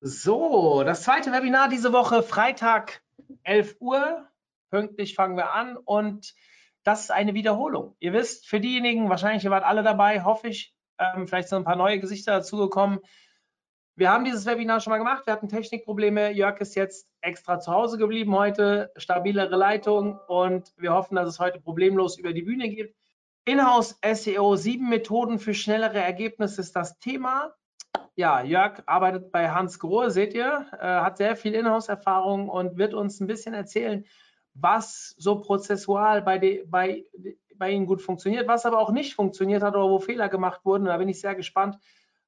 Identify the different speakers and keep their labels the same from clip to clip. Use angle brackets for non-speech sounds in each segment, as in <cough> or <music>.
Speaker 1: So, das zweite Webinar diese Woche, Freitag 11 Uhr. Pünktlich fangen wir an und das ist eine Wiederholung. Ihr wisst, für diejenigen, wahrscheinlich ihr wart alle dabei, hoffe ich, ähm, vielleicht sind ein paar neue Gesichter dazugekommen. Wir haben dieses Webinar schon mal gemacht, wir hatten Technikprobleme. Jörg ist jetzt extra zu Hause geblieben heute, stabilere Leitung und wir hoffen, dass es heute problemlos über die Bühne geht. Inhouse SEO, sieben Methoden für schnellere Ergebnisse ist das Thema. Ja, Jörg arbeitet bei Hans Grohe, seht ihr, äh, hat sehr viel Inhouse-Erfahrung und wird uns ein bisschen erzählen, was so prozessual bei, de, bei, bei Ihnen gut funktioniert, was aber auch nicht funktioniert hat oder wo Fehler gemacht wurden. Und da bin ich sehr gespannt,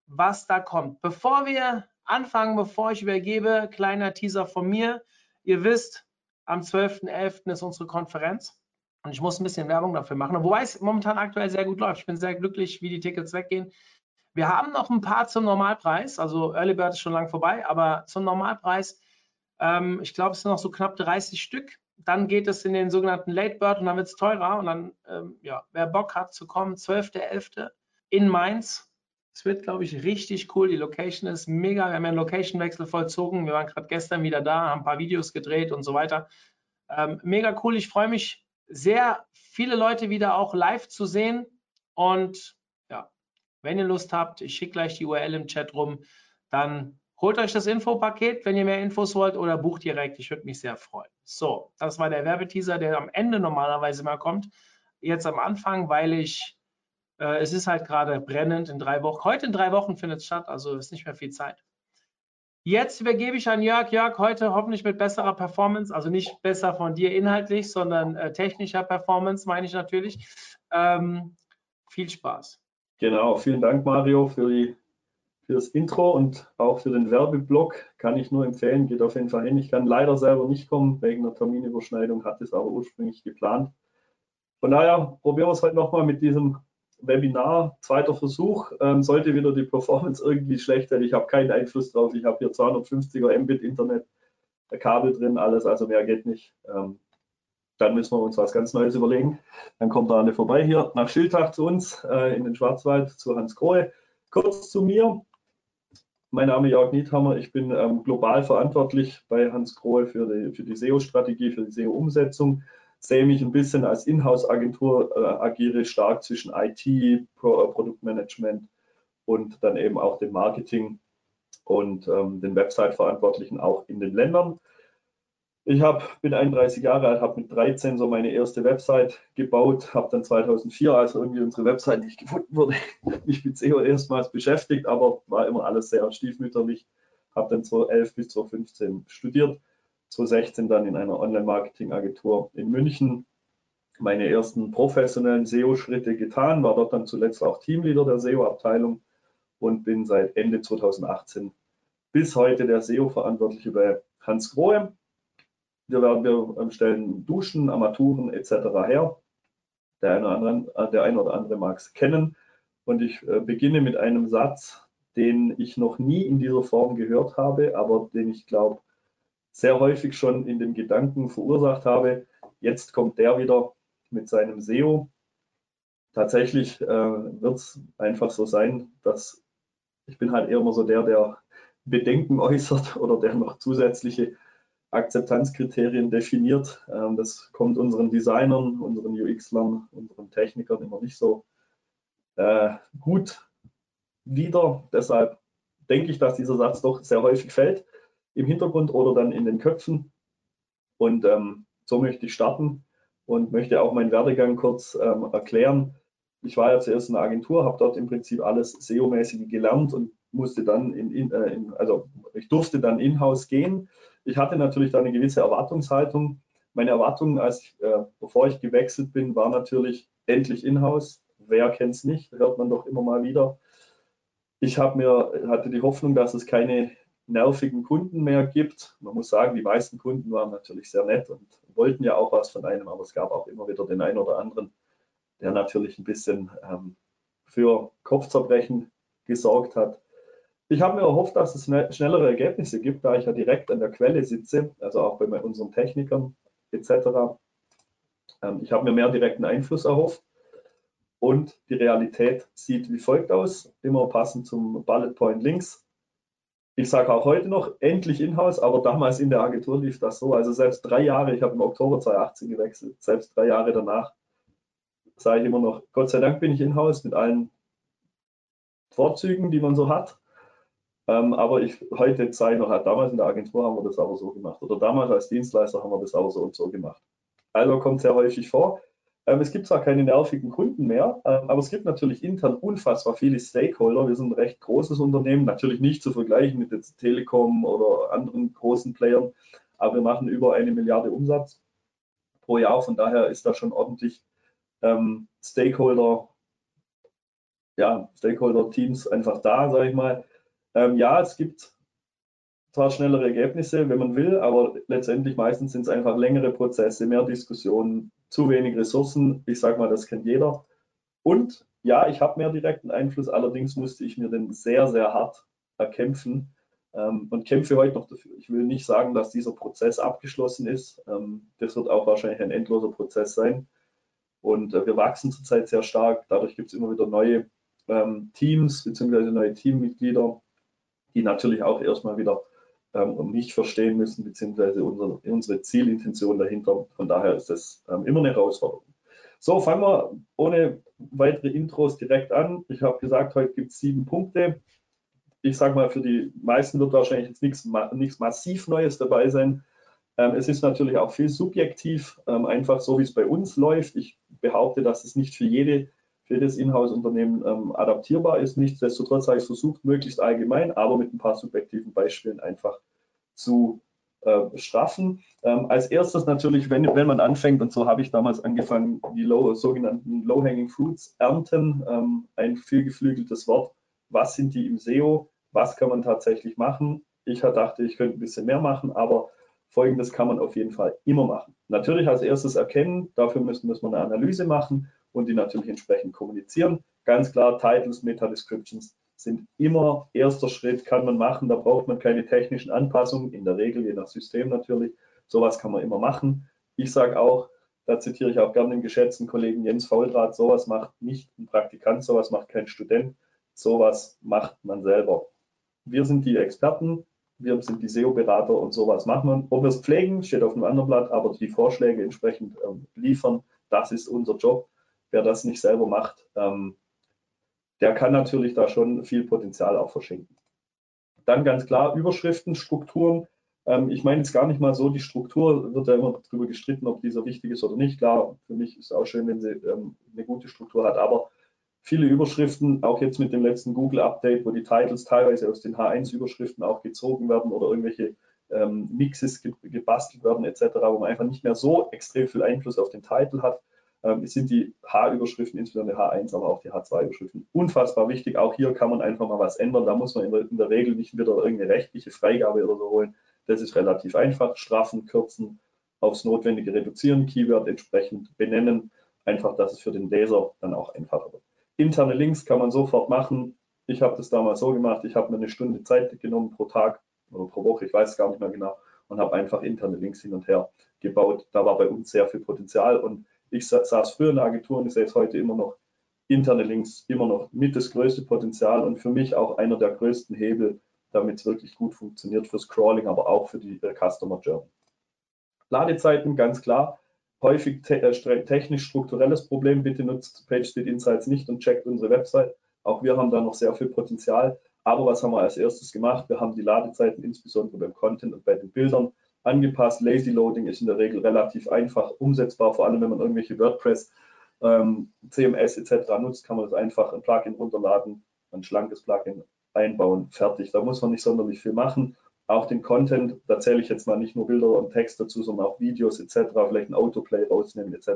Speaker 1: was da kommt. Bevor wir anfangen, bevor ich übergebe, kleiner Teaser von mir. Ihr wisst, am 12.11. ist unsere Konferenz. Und ich muss ein bisschen Werbung dafür machen, wobei es momentan aktuell sehr gut läuft. Ich bin sehr glücklich, wie die Tickets weggehen. Wir haben noch ein paar zum Normalpreis, also Early Bird ist schon lang vorbei, aber zum Normalpreis, ähm, ich glaube, es sind noch so knapp 30 Stück. Dann geht es in den sogenannten Late Bird und dann wird es teurer. Und dann, ähm, ja, wer Bock hat zu kommen, 12.11. in Mainz. Es wird, glaube ich, richtig cool. Die Location ist mega. Wir haben ja einen Location-Wechsel vollzogen. Wir waren gerade gestern wieder da, haben ein paar Videos gedreht und so weiter. Ähm, mega cool. Ich freue mich sehr, viele Leute wieder auch live zu sehen. Und wenn ihr Lust habt, ich schicke gleich die URL im Chat rum, dann holt euch das Infopaket, wenn ihr mehr Infos wollt, oder bucht direkt. Ich würde mich sehr freuen. So, das war der Werbeteaser, der am Ende normalerweise mal kommt. Jetzt am Anfang, weil ich, äh, es ist halt gerade brennend in drei Wochen. Heute in drei Wochen findet es statt, also ist nicht mehr viel Zeit. Jetzt übergebe ich an Jörg. Jörg, heute hoffentlich mit besserer Performance, also nicht besser von dir inhaltlich, sondern äh, technischer Performance, meine ich natürlich. Ähm, viel Spaß.
Speaker 2: Genau, vielen Dank, Mario, für, die, für das Intro und auch für den Werbeblock. Kann ich nur empfehlen, geht auf jeden Fall hin. Ich kann leider selber nicht kommen, wegen einer Terminüberschneidung, hatte es aber ursprünglich geplant. Von daher probieren wir es heute nochmal mit diesem Webinar, zweiter Versuch, ähm, sollte wieder die Performance irgendwie schlecht sein. Ich habe keinen Einfluss drauf. Ich habe hier 250er Mbit Internet, Kabel drin, alles, also mehr geht nicht. Ähm, dann müssen wir uns was ganz Neues überlegen. Dann kommt da eine vorbei hier nach Schildach zu uns äh, in den Schwarzwald zu Hans Krohe. Kurz zu mir. Mein Name ist Jörg Niethammer. Ich bin ähm, global verantwortlich bei Hans Krohe für die, für die SEO-Strategie, für die SEO-Umsetzung sehe mich ein bisschen als Inhouse-Agentur, äh, agiere stark zwischen IT, Pro, äh, Produktmanagement und dann eben auch dem Marketing und ähm, den Website-Verantwortlichen auch in den Ländern. Ich hab, bin 31 Jahre alt, habe mit 13 so meine erste Website gebaut, habe dann 2004, als irgendwie unsere Website nicht gefunden wurde, <laughs> mich mit SEO erstmals beschäftigt, aber war immer alles sehr stiefmütterlich. Habe dann 2011 bis 2015 studiert 2016 dann in einer Online-Marketing-Agentur in München meine ersten professionellen SEO-Schritte getan, war dort dann zuletzt auch Teamleader der SEO-Abteilung und bin seit Ende 2018 bis heute der SEO-Verantwortliche bei Hans Grohe. Wir werden wir stellen Duschen, Armaturen etc. her. Der eine, oder andere, andere mag es kennen. Und ich äh, beginne mit einem Satz, den ich noch nie in dieser Form gehört habe, aber den ich glaube, sehr häufig schon in den Gedanken verursacht habe. Jetzt kommt der wieder mit seinem SEO. Tatsächlich äh, wird es einfach so sein, dass ich bin halt eher immer so der, der Bedenken äußert <laughs> oder der noch zusätzliche Akzeptanzkriterien definiert. Ähm, das kommt unseren Designern, unseren UX-Lern, unseren Technikern immer nicht so äh, gut wieder. Deshalb denke ich, dass dieser Satz doch sehr häufig fällt im Hintergrund oder dann in den Köpfen. Und ähm, so möchte ich starten und möchte auch meinen Werdegang kurz ähm, erklären. Ich war ja zuerst in der Agentur, habe dort im Prinzip alles SEO-mäßige gelernt und musste dann in, in, äh, in, also ich durfte dann in-house gehen. Ich hatte natürlich da eine gewisse Erwartungshaltung. Meine Erwartung, als ich, äh, bevor ich gewechselt bin, war natürlich endlich in-house. Wer kennt es nicht? Hört man doch immer mal wieder. Ich mir hatte die Hoffnung, dass es keine nervigen Kunden mehr gibt. Man muss sagen, die meisten Kunden waren natürlich sehr nett und wollten ja auch was von einem, aber es gab auch immer wieder den einen oder anderen, der natürlich ein bisschen ähm, für Kopfzerbrechen gesorgt hat. Ich habe mir erhofft, dass es schnellere Ergebnisse gibt, da ich ja direkt an der Quelle sitze, also auch bei unseren Technikern etc. Ähm, ich habe mir mehr direkten Einfluss erhofft und die Realität sieht wie folgt aus, immer passend zum Bullet Point links. ich sage auch heute noch, endlich in-house, aber damals in der Agentur lief das so. Also selbst drei Jahre, ich habe im Oktober 2018 gewechselt, selbst drei Jahre danach sage ich immer noch, Gott sei Dank bin ich in-house mit allen Vorzügen, die man so hat. Ähm, aber ich heute zeige noch, damals in der Agentur haben wir das aber so gemacht. Oder damals als Dienstleister haben wir das aber so und so gemacht. Also kommt sehr häufig vor. Ähm, es gibt zwar keine nervigen Kunden mehr, ähm, aber es gibt natürlich intern unfassbar viele Stakeholder. Wir sind ein recht großes Unternehmen, natürlich nicht zu vergleichen mit jetzt Telekom oder anderen großen Playern, aber wir machen über eine Milliarde Umsatz pro Jahr. Von daher ist da schon ordentlich ähm, Stakeholder, ja, Stakeholder-Teams einfach da, sage ich mal. Ähm, ja, es gibt zwar schnellere Ergebnisse, wenn man will, aber letztendlich meistens sind es einfach längere Prozesse, mehr Diskussionen, zu wenig Ressourcen. Ich sage mal, das kennt jeder. Und ja, ich habe mehr direkten Einfluss, allerdings musste ich mir den sehr, sehr hart erkämpfen ähm, und kämpfe heute noch dafür. Ich will nicht sagen, dass dieser Prozess abgeschlossen ist. Ähm, das wird auch wahrscheinlich ein endloser Prozess sein. Und äh, wir wachsen zurzeit sehr stark. Dadurch gibt es immer wieder neue ähm, Teams bzw. neue Teammitglieder, die natürlich auch erstmal wieder ähm, mich verstehen müssen, beziehungsweise unsere, unsere Zielintention dahinter. Von daher ist das ähm, immer eine Herausforderung. So, fangen wir ohne weitere Intros direkt an. Ich habe gesagt, heute gibt es sieben Punkte. Ich sage mal, für die meisten wird wahrscheinlich jetzt nichts, nichts massiv Neues dabei sein. Ähm, es ist natürlich auch viel subjektiv, ähm, einfach so wie es bei uns läuft. Ich behaupte, dass es nicht für jede für jedes Inhouse-Unternehmen ähm, adaptierbar ist. Nichtsdestotrotz habe ich versucht, möglichst allgemein, aber mit ein paar subjektiven Beispielen einfach zu äh, straffen. Ähm, als erstes natürlich, wenn, wenn man anfängt, und so habe ich damals angefangen, die low, sogenannten Low-Hanging Fruits ernten, ähm, ein vielgeflügeltes Wort. Was sind die im SEO? Was kann man tatsächlich machen? Ich dachte, ich könnte ein bisschen mehr machen, aber Folgendes kann man auf jeden Fall immer machen. Natürlich als erstes erkennen, dafür müssen, müssen wir eine Analyse machen und die natürlich entsprechend kommunizieren. Ganz klar, Titles, Meta-Descriptions sind immer erster Schritt, kann man machen. Da braucht man keine technischen Anpassungen, in der Regel, je nach System natürlich. Sowas kann man immer machen. Ich sage auch, da zitiere ich auch gerne den geschätzten Kollegen Jens Fauldraht, sowas macht nicht ein Praktikant, sowas macht kein Student, sowas macht man selber. Wir sind die Experten, wir sind die SEO-Berater und sowas machen wir. Ob wir es pflegen, steht auf einem anderen Blatt, aber die Vorschläge entsprechend ähm, liefern, das ist unser Job wer das nicht selber macht, ähm, der kann natürlich da schon viel Potenzial auch verschenken. Dann ganz klar Überschriften, Strukturen. Ähm, ich meine jetzt gar nicht mal so, die Struktur wird ja immer darüber gestritten, ob dieser wichtig ist oder nicht. Klar, für mich ist es auch schön, wenn sie ähm, eine gute Struktur hat, aber viele Überschriften, auch jetzt mit dem letzten Google-Update, wo die Titles teilweise aus den H1-Überschriften auch gezogen werden oder irgendwelche ähm, Mixes gebastelt werden etc., wo man einfach nicht mehr so extrem viel Einfluss auf den Titel hat ähm, sind die H-Überschriften, insbesondere H1, aber auch die H2-Überschriften, unfassbar wichtig. Auch hier kann man einfach mal was ändern. Da muss man in der, in der Regel nicht wieder irgendeine rechtliche Freigabe oder so holen. Das ist relativ einfach. Straffen, kürzen, aufs Notwendige reduzieren, Keyword entsprechend benennen. Einfach, dass es für den Leser dann auch einfacher wird. Interne Links kann man sofort machen. Ich habe das damals so gemacht. Ich habe mir eine Stunde Zeit genommen pro Tag oder pro Woche, ich weiß es gar nicht mehr genau, und habe einfach interne Links hin und her gebaut. Da war bei uns sehr viel Potenzial und ich saß früher in der Agentur und ich sehe es heute immer noch. Interne Links immer noch mit das größte Potenzial und für mich auch einer der größten Hebel, damit es wirklich gut funktioniert fürs Crawling, aber auch für die äh, Customer Journey. Ladezeiten, ganz klar. Häufig te äh, technisch strukturelles Problem. Bitte nutzt PageSpeed Insights nicht und checkt unsere Website. Auch wir haben da noch sehr viel Potenzial. Aber was haben wir als erstes gemacht? Wir haben die Ladezeiten insbesondere beim Content und bei den Bildern angepasst. Lazy Loading ist in der Regel relativ einfach umsetzbar, vor allem wenn man irgendwelche WordPress, ähm, CMS etc. nutzt, kann man das einfach ein Plugin runterladen, ein schlankes Plugin einbauen, fertig. Da muss man nicht sonderlich viel machen. Auch den Content, da zähle ich jetzt mal nicht nur Bilder und Text dazu, sondern auch Videos etc., vielleicht ein Autoplay rausnehmen etc.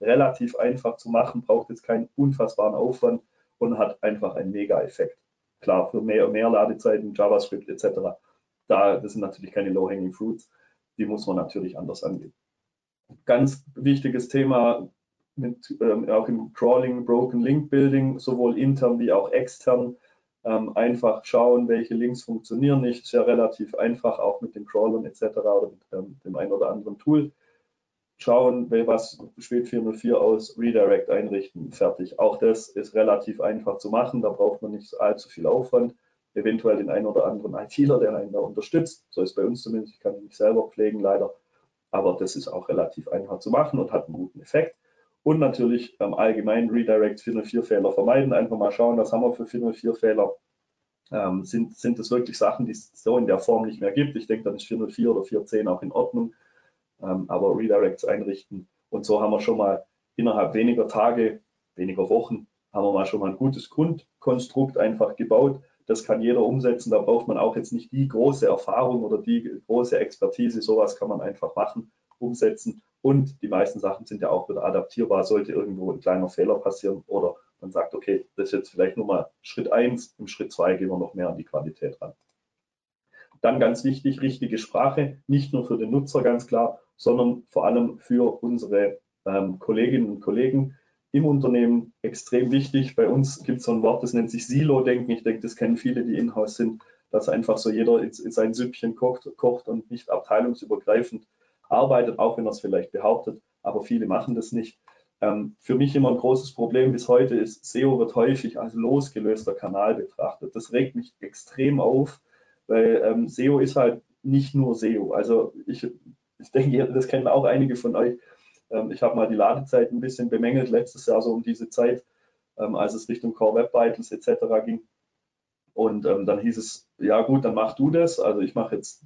Speaker 2: Relativ einfach zu machen, braucht jetzt keinen unfassbaren Aufwand und hat einfach einen Mega-Effekt. Klar, für mehr, mehr Ladezeiten, JavaScript etc. Da, das sind natürlich keine Low-Hanging Fruits die muss man natürlich anders angehen. Ganz wichtiges Thema mit, ähm, auch im Crawling, Broken Link Building, sowohl intern wie auch extern. Ähm, einfach schauen, welche Links funktionieren nicht. Ist ja relativ einfach, auch mit den Crawlern etc. oder mit ähm, dem einen oder anderen Tool. Schauen, was spielt 404 aus, Redirect einrichten, fertig. Auch das ist relativ einfach zu machen, da braucht man nicht allzu viel Aufwand. Eventuell den einen oder anderen ITler, der einen da unterstützt. So ist bei uns zumindest. Ich kann mich selber pflegen, leider. Aber das ist auch relativ einfach zu machen und hat einen guten Effekt. Und natürlich ähm, allgemein Redirect 404-Fehler vermeiden. Einfach mal schauen, was haben wir für 404-Fehler. Ähm, sind, sind das wirklich Sachen, die es so in der Form nicht mehr gibt? Ich denke, dann ist 404 oder 410 auch in Ordnung. Ähm, aber Redirects einrichten. Und so haben wir schon mal innerhalb weniger Tage, weniger Wochen, haben wir mal schon mal ein gutes Grundkonstrukt einfach gebaut. Das kann jeder umsetzen. Da braucht man auch jetzt nicht die große Erfahrung oder die große Expertise. Sowas kann man einfach machen, umsetzen und die meisten Sachen sind ja auch wieder adaptierbar, sollte irgendwo ein kleiner Fehler passieren oder man sagt, okay, das ist jetzt vielleicht nur mal Schritt 1, im Schritt 2 gehen wir noch mehr an die Qualität ran. Dann ganz wichtig, richtige Sprache, nicht nur für den Nutzer ganz klar, sondern vor allem für unsere ähm, Kolleginnen und Kollegen im Unternehmen extrem wichtig. Bei uns gibt es so ein Wort, das nennt sich Silo-Denken. Ich denke, das kennen viele, die in-house sind, dass einfach so jeder in, in sein Süppchen kocht, kocht und nicht abteilungsübergreifend arbeitet, auch wenn er es vielleicht behauptet, aber viele machen das nicht. Ähm, für mich immer ein großes Problem bis heute ist, SEO wird häufig als losgelöster Kanal betrachtet. Das regt mich extrem auf, weil ähm, SEO ist halt nicht nur SEO. Also ich, ich denke, das kennen auch einige von euch. Ähm, ich habe mal die Ladezeit ein bisschen bemängelt letztes Jahr so um diese Zeit, ähm, als es Richtung Core Web Vitals etc. ging. Und ähm, dann hieß es, ja gut, dann mach du das. Also ich mache jetzt,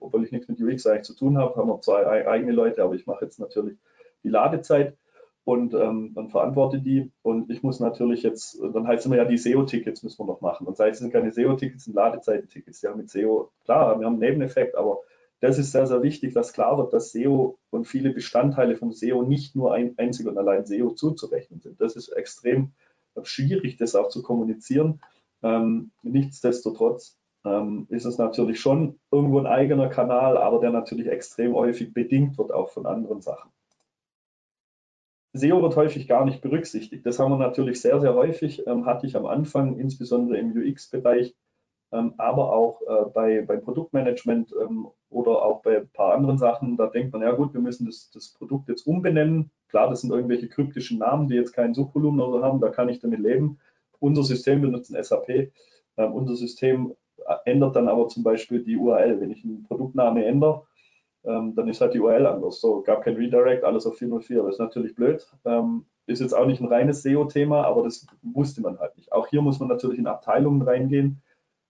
Speaker 2: obwohl ich nichts mit UX eigentlich zu tun habe, haben wir zwei eigene Leute, aber ich mache jetzt natürlich die Ladezeit und ähm, dann verantworte die. Und ich muss natürlich jetzt, dann heißt es immer ja, die SEO-Tickets müssen wir noch machen. Und das heißt, es sind keine SEO-Tickets, sind Ladezeiten-Tickets. Ja, mit SEO, klar, wir haben einen Nebeneffekt, aber das ist sehr, sehr wichtig, dass klar wird, dass SEO und viele Bestandteile vom SEO nicht nur ein, einzig und allein SEO zuzurechnen sind. Das ist extrem schwierig, das auch zu kommunizieren. Ähm, nichtsdestotrotz ähm, ist es natürlich schon irgendwo ein eigener Kanal, aber der natürlich extrem häufig bedingt wird auch von anderen Sachen. SEO wird häufig gar nicht berücksichtigt. Das haben wir natürlich sehr, sehr häufig, ähm, hatte ich am Anfang, insbesondere im UX-Bereich, ähm, aber auch äh, bei, beim Produktmanagement ähm, oder auch bei ein paar anderen Sachen. Da denkt man, ja gut, wir müssen das, das Produkt jetzt umbenennen. Klar, das sind irgendwelche kryptischen Namen, die jetzt kein Suchvolumen oder so haben, da kann ich damit leben. Unser System, wir nutzen SAP, ähm, unser System ändert dann aber zum Beispiel die URL. Wenn ich einen Produktname ändere, ähm, dann ist halt die URL anders. So, gab kein Redirect, alles auf 404. Das ist natürlich blöd. Ähm, ist jetzt auch nicht ein reines SEO-Thema, aber das wusste man halt nicht. Auch hier muss man natürlich in Abteilungen reingehen,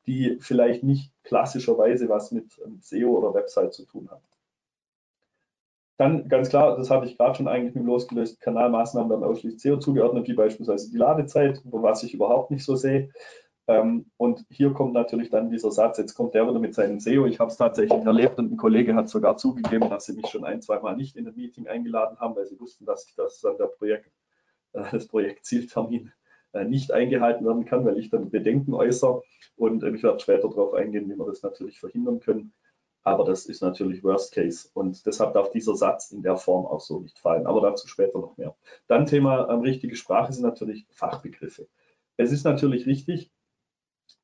Speaker 2: die vielleicht nicht klassischerweise was mit, SEO oder Website zu tun haben. Dann ganz klar, das hatte ich gerade schon eigentlich mit losgelösten Kanalmaßnahmen dann ausschließlich SEO zugeordnet, wie beispielsweise die Ladezeit, was ich überhaupt nicht so sehe. Ähm, und hier kommt natürlich dann dieser Satz, jetzt kommt der wieder mit seinem SEO. Ich habe es tatsächlich erlebt und ein Kollege hat sogar zugegeben, dass sie mich schon ein, zwei Mal nicht in ein Meeting eingeladen haben, weil sie wussten, dass ich das dann der Projekt, äh, das Projektzieltermin nicht eingehalten werden kann, weil ich dann Bedenken äußere. Und äh, ich werde später darauf eingehen, wie wir das natürlich verhindern können. Aber das ist natürlich Worst Case und deshalb darf dieser Satz in der Form auch so nicht fallen. Aber dazu später noch mehr. Dann Thema ähm, richtige Sprache sind natürlich Fachbegriffe. Es ist natürlich richtig,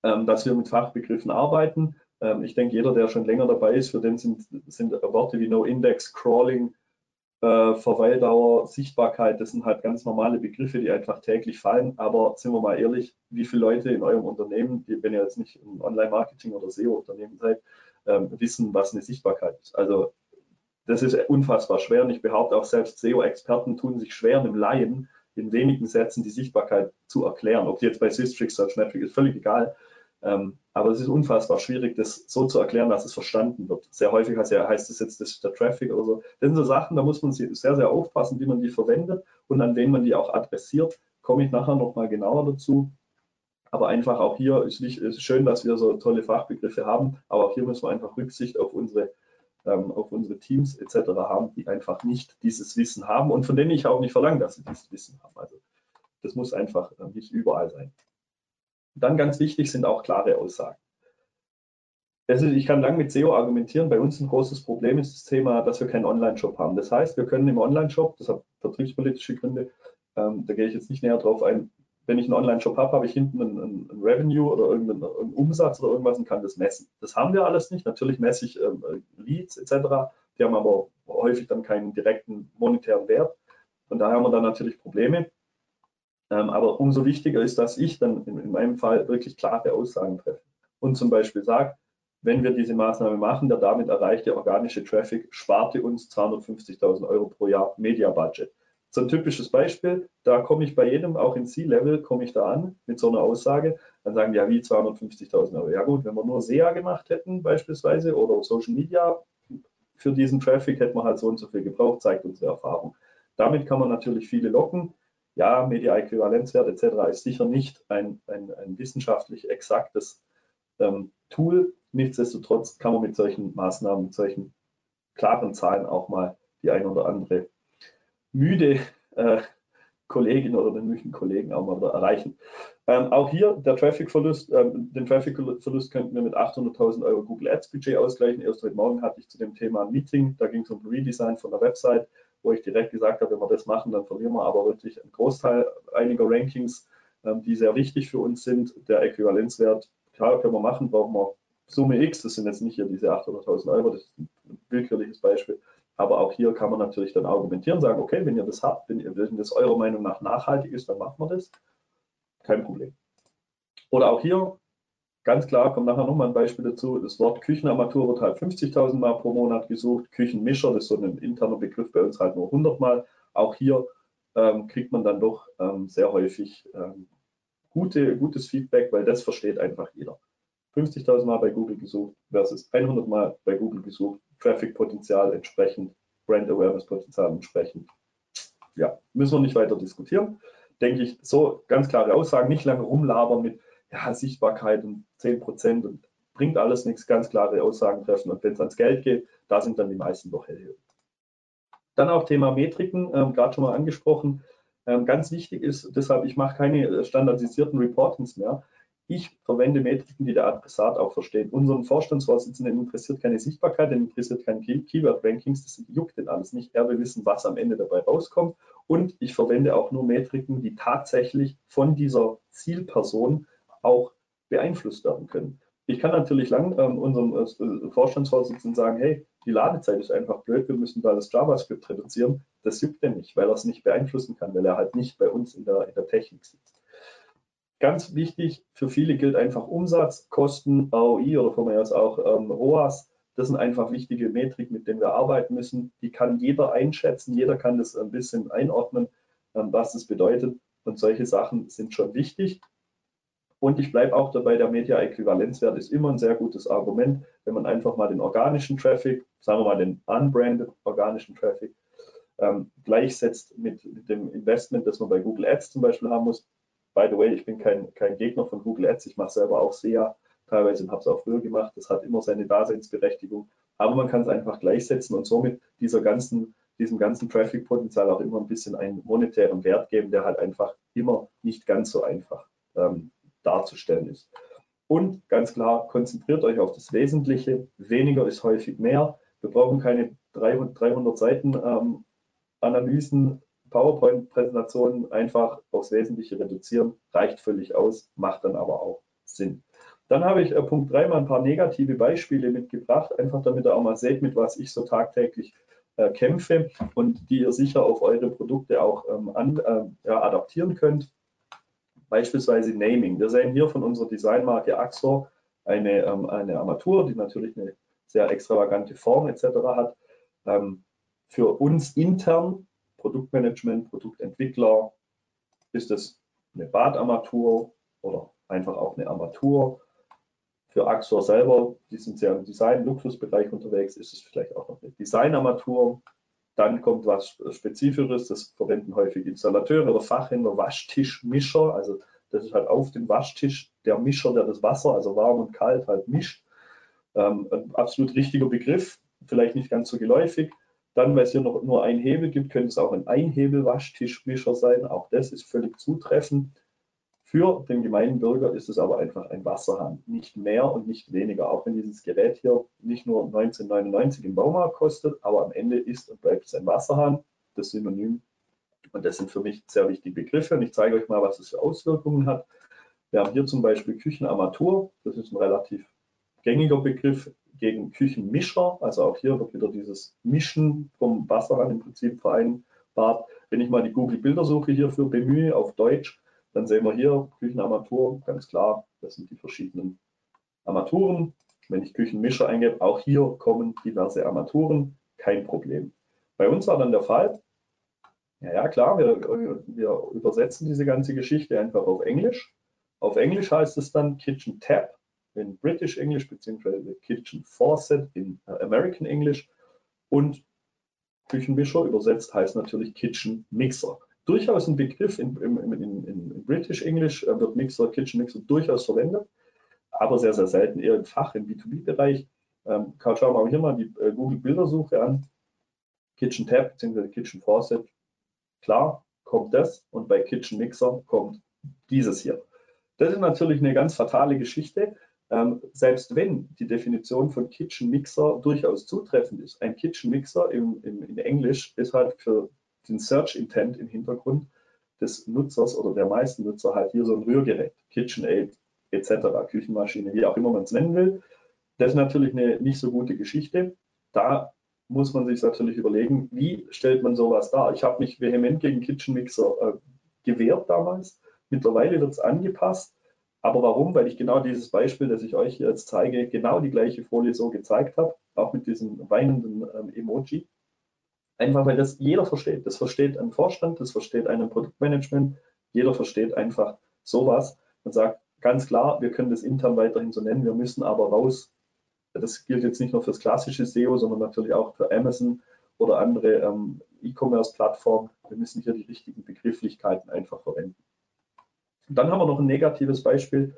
Speaker 2: ähm, dass wir mit Fachbegriffen arbeiten. Ähm, ich denke, jeder, der schon länger dabei ist, für den sind, sind Worte wie No Index, Crawling, äh, Verweildauer, Sichtbarkeit, das sind halt ganz normale Begriffe, die einfach täglich fallen. Aber sind wir mal ehrlich, wie viele Leute in eurem Unternehmen, die, wenn ihr jetzt nicht im Online-Marketing oder SEO-Unternehmen seid, ähm, wissen, was eine Sichtbarkeit ist. Also das ist unfassbar schwer und ich behaupte auch selbst SEO-Experten tun sich schwer, einem Laien in wenigen Sätzen die Sichtbarkeit zu erklären. Ob die jetzt bei Systrix, Searchmetric ist völlig egal. Ähm, aber es ist unfassbar schwierig, das so zu erklären, dass es verstanden wird. Sehr häufig heißt, ja, heißt das jetzt, das der Traffic oder so. Das sind so Sachen, da muss man sehr, sehr aufpassen, wie man die verwendet und an wen man die auch adressiert. Komme ich nachher nochmal genauer dazu. Aber einfach auch hier ist, nicht, ist schön, dass wir so tolle Fachbegriffe haben, aber auch hier müssen wir einfach Rücksicht auf unsere, ähm, auf unsere Teams etc. haben, die einfach nicht dieses Wissen haben und von denen ich auch nicht verlange, dass sie dieses Wissen haben. Also das muss einfach äh, nicht überall sein. Dann ganz wichtig sind auch klare Aussagen. Ist, ich kann lang mit SEO argumentieren. Bei uns ein großes Problem ist das Thema, dass wir keinen Online-Shop haben. Das heißt, wir können im Online-Shop, das hat vertriebspolitische Gründe, ähm, da gehe ich jetzt nicht näher drauf ein, wenn ich einen Online-Shop habe, habe ich hinten ein, ein, ein Revenue oder irgendeinen Umsatz oder irgendwas und kann das messen. Das haben wir alles nicht. Natürlich messe ich ähm, Leads etc. Die haben aber häufig dann keinen direkten monetären Wert. Von daher haben wir da natürlich Probleme. Ähm, aber umso wichtiger ist, dass ich dann in, in meinem Fall wirklich klare Aussagen treffe. und zum Beispiel sagt, wenn wir diese Maßnahme machen, der damit erreichte organische Traffic sparte uns 250.000 Euro pro Jahr Media Budget. So ein typisches Beispiel, da komme ich bei jedem, auch in C-Level, komme ich da an mit so einer Aussage, dann sagen die, ja, wie 250.000 Euro. Ja gut, wenn wir nur SEA gemacht hätten beispielsweise oder Social Media, für diesen Traffic hätte man halt so und so viel gebraucht, zeigt unsere Erfahrung. Damit kann man natürlich viele locken. Ja, Media-Äquivalenzwert etc. ist sicher nicht ein, ein, ein wissenschaftlich exaktes ähm, Tool. Nichtsdestotrotz kann man mit solchen Maßnahmen, mit solchen klaren Zahlen auch mal die ein oder andere müde äh, Kollegin oder den müden Kollegen auch mal wieder erreichen. Ähm, auch hier der Traffic-Verlust, ähm, den Traffic-Verlust könnten wir mit 800.000 Euro Google Ads Budget ausgleichen. Erst heute Morgen hatte ich zu dem Thema ein Meeting, da ging es um Redesign von der Website, wo ich direkt gesagt habe, wenn wir das machen, dann verlieren wir aber wirklich einen Großteil einiger Rankings, ähm, die sehr wichtig für uns sind. Der Äquivalenzwert, klar, können wir machen, brauchen wir Summe X, das sind jetzt nicht hier diese 800.000 Euro, das ist ein willkürliches Beispiel. Aber auch hier kann man natürlich dann argumentieren, sagen, okay, wenn ihr das habt, wenn, ihr, wenn das eurer Meinung nach nachhaltig ist, dann machen wir das. Kein Problem. Oder auch hier, ganz klar, kommt nachher nochmal ein Beispiel dazu, das Wort Küchenarmatur wird halt 50.000 Mal pro Monat gesucht, Küchenmischer, das ist so ein interner Begriff bei uns halt nur 100 Mal. Auch hier ähm, kriegt man dann doch ähm, sehr häufig ähm, gute, gutes Feedback, weil das versteht einfach jeder. 50.000 Mal bei Google gesucht versus 100 Mal bei Google gesucht, Traffic-Potenzial entsprechend, Brand Awareness-Potenzial entsprechend. Ja, müssen wir nicht weiter diskutieren. Denke ich, so ganz klare Aussagen, nicht lange rumlabern mit ja, Sichtbarkeit und 10 Prozent und bringt alles nichts, ganz klare Aussagen treffen. Und wenn es ans Geld geht, da sind dann die meisten doch hellhörig. Dann auch Thema Metriken, ähm, gerade schon mal angesprochen. Ähm, ganz wichtig ist, deshalb, ich mache keine äh, standardisierten Reportings mehr. Ich verwende Metriken, die der Adressat auch versteht. Unseren Vorstandsvorsitzenden interessiert keine Sichtbarkeit, den interessiert kein Keyword-Rankings, das juckt den alles nicht. Er will wissen, was am Ende dabei rauskommt. Und ich verwende auch nur Metriken, die tatsächlich von dieser Zielperson auch beeinflusst werden können. Ich kann natürlich lang ähm, unserem äh, Vorstandsvorsitzenden sagen, hey, die Ladezeit ist einfach blöd, wir müssen da das JavaScript reduzieren. Das juckt er nicht, weil er es nicht beeinflussen kann, weil er halt nicht bei uns in der, in der Technik sitzt. Ganz wichtig, für viele gilt einfach Umsatz, Kosten, ROI oder von mir aus auch ähm, ROAS. Das sind einfach wichtige Metriken, mit denen wir arbeiten müssen. Die kann jeder einschätzen, jeder kann das ein bisschen einordnen, ähm, was das bedeutet. Und solche Sachen sind schon wichtig. Und ich bleibe auch dabei, der Media-Äquivalenzwert ist immer ein sehr gutes Argument, wenn man einfach mal den organischen Traffic, sagen wir mal den unbranded organischen Traffic, ähm, gleichsetzt mit, dem Investment, das man bei Google Ads zum Beispiel haben muss. By the way, ich bin kein, kein Gegner von Google Ads, ich mache selber auch SEA teilweise und habe es auch früher gemacht. Das hat immer seine Daseinsberechtigung. Aber man kann es einfach gleichsetzen und somit dieser ganzen, diesem ganzen Traffic-Potenzial auch immer ein bisschen einen monetären Wert geben, der halt einfach immer nicht ganz so einfach ähm, darzustellen ist. Und ganz klar, konzentriert euch auf das Wesentliche. Weniger ist häufig mehr. Wir brauchen keine 300, 300 Seiten ähm, Analysen PowerPoint-Präsentationen einfach aufs Wesentliche reduzieren, reicht völlig aus, macht dann aber auch Sinn. Dann habe ich äh, Punkt 3 mal ein paar negative Beispiele mitgebracht, einfach damit ihr auch mal seht, mit was ich so tagtäglich äh, kämpfe und die ihr sicher auf eure Produkte auch ähm, an, äh, ja, adaptieren könnt. Beispielsweise Naming. Wir sehen hier von unserer Designmarke Axor eine, ähm, eine Armatur, die natürlich eine sehr extravagante Form etc. hat. Ähm, für uns intern Produktmanagement, Produktentwickler, ist es eine Badarmatur oder einfach auch eine Armatur. Für Axor selber, die sind sehr im Design-Luxusbereich unterwegs, ist es vielleicht auch noch eine Designarmatur. Dann kommt was Spezifischeres, das verwenden häufig Installateure oder Fachhändler, Waschtischmischer. Also das ist halt auf dem Waschtisch der Mischer, der das Wasser, also warm und kalt, halt mischt. Ähm, ein absolut richtiger Begriff, vielleicht nicht ganz so geläufig. Dann, weil es hier noch nur ein Hebel gibt, könnte es auch ein Einhebel-Waschtischmischer sein. Auch das ist völlig zutreffend. Für den gemeinen Bürger ist es aber einfach ein Wasserhahn. Nicht mehr und nicht weniger. Auch wenn dieses Gerät hier nicht nur 1999 im Baumarkt kostet, aber am Ende ist und bleibt es ein Wasserhahn. Das Synonym. Und das sind für mich sehr wichtige Begriffe. Und ich zeige euch mal, was es für Auswirkungen hat. Wir haben hier zum Beispiel Küchenarmatur. Das ist ein relativ gängiger Begriff gegen Küchenmischer. Also auch hier wird wieder dieses Mischen vom Wasserhahn im Prinzip vereinbart. Wenn ich mal die Google-Bildersuche hierfür bemühe auf Deutsch, dann sehen wir hier Küchenarmatur, ganz klar, das sind die verschiedenen Armaturen. Wenn ich Küchenmischer eingebe, auch hier kommen diverse Armaturen, kein Problem. Bei uns war dann der Fall, ja, ja klar, wir, wir übersetzen diese ganze Geschichte einfach auf Englisch. Auf Englisch heißt es dann Kitchen Tap in British English beziehungsweise Kitchen Faucet in äh, American English und Küchenmischer übersetzt heißt natürlich Kitchen Mixer. Durchaus ein Begriff in, in, in, in British English äh, wird Mixer, Kitchen Mixer durchaus verwendet, aber sehr, sehr selten eher im Fach, im B2B-Bereich. Ähm, schauen wir hier mal die äh, Google-Bildersuche an. Kitchen Tap bzw. Kitchen Faucet. Klar, kommt das und bei Kitchen Mixer kommt dieses hier. Das ist natürlich eine ganz fatale Geschichte, ähm, selbst wenn die Definition von Kitchen Mixer durchaus zutreffend ist. Ein Kitchen Mixer im, im, in Englisch ist halt für den Search Intent im Hintergrund des Nutzers oder der meisten Nutzer halt hier so ein Rührgerät, KitchenAid etc., Küchenmaschine, wie auch immer man es nennen will. Das ist natürlich eine nicht so gute Geschichte. Da muss man sich natürlich überlegen, wie stellt man sowas dar. Ich habe mich vehement gegen Kitchen Mixer äh, gewehrt damals. Mittlerweile wird es angepasst. Aber warum? Weil ich genau dieses Beispiel, das ich euch jetzt zeige, genau die gleiche Folie so gezeigt habe, auch mit diesem weinenden ähm, Emoji. Einfach weil das jeder versteht. Das versteht ein Vorstand, das versteht ein Produktmanagement, jeder versteht einfach sowas und sagt ganz klar, wir können das intern weiterhin so nennen, wir müssen aber raus. Das gilt jetzt nicht nur fürs klassische SEO, sondern natürlich auch für Amazon oder andere ähm, E-Commerce-Plattformen. Wir müssen hier die richtigen Begrifflichkeiten einfach verwenden. Und dann haben wir noch ein negatives Beispiel,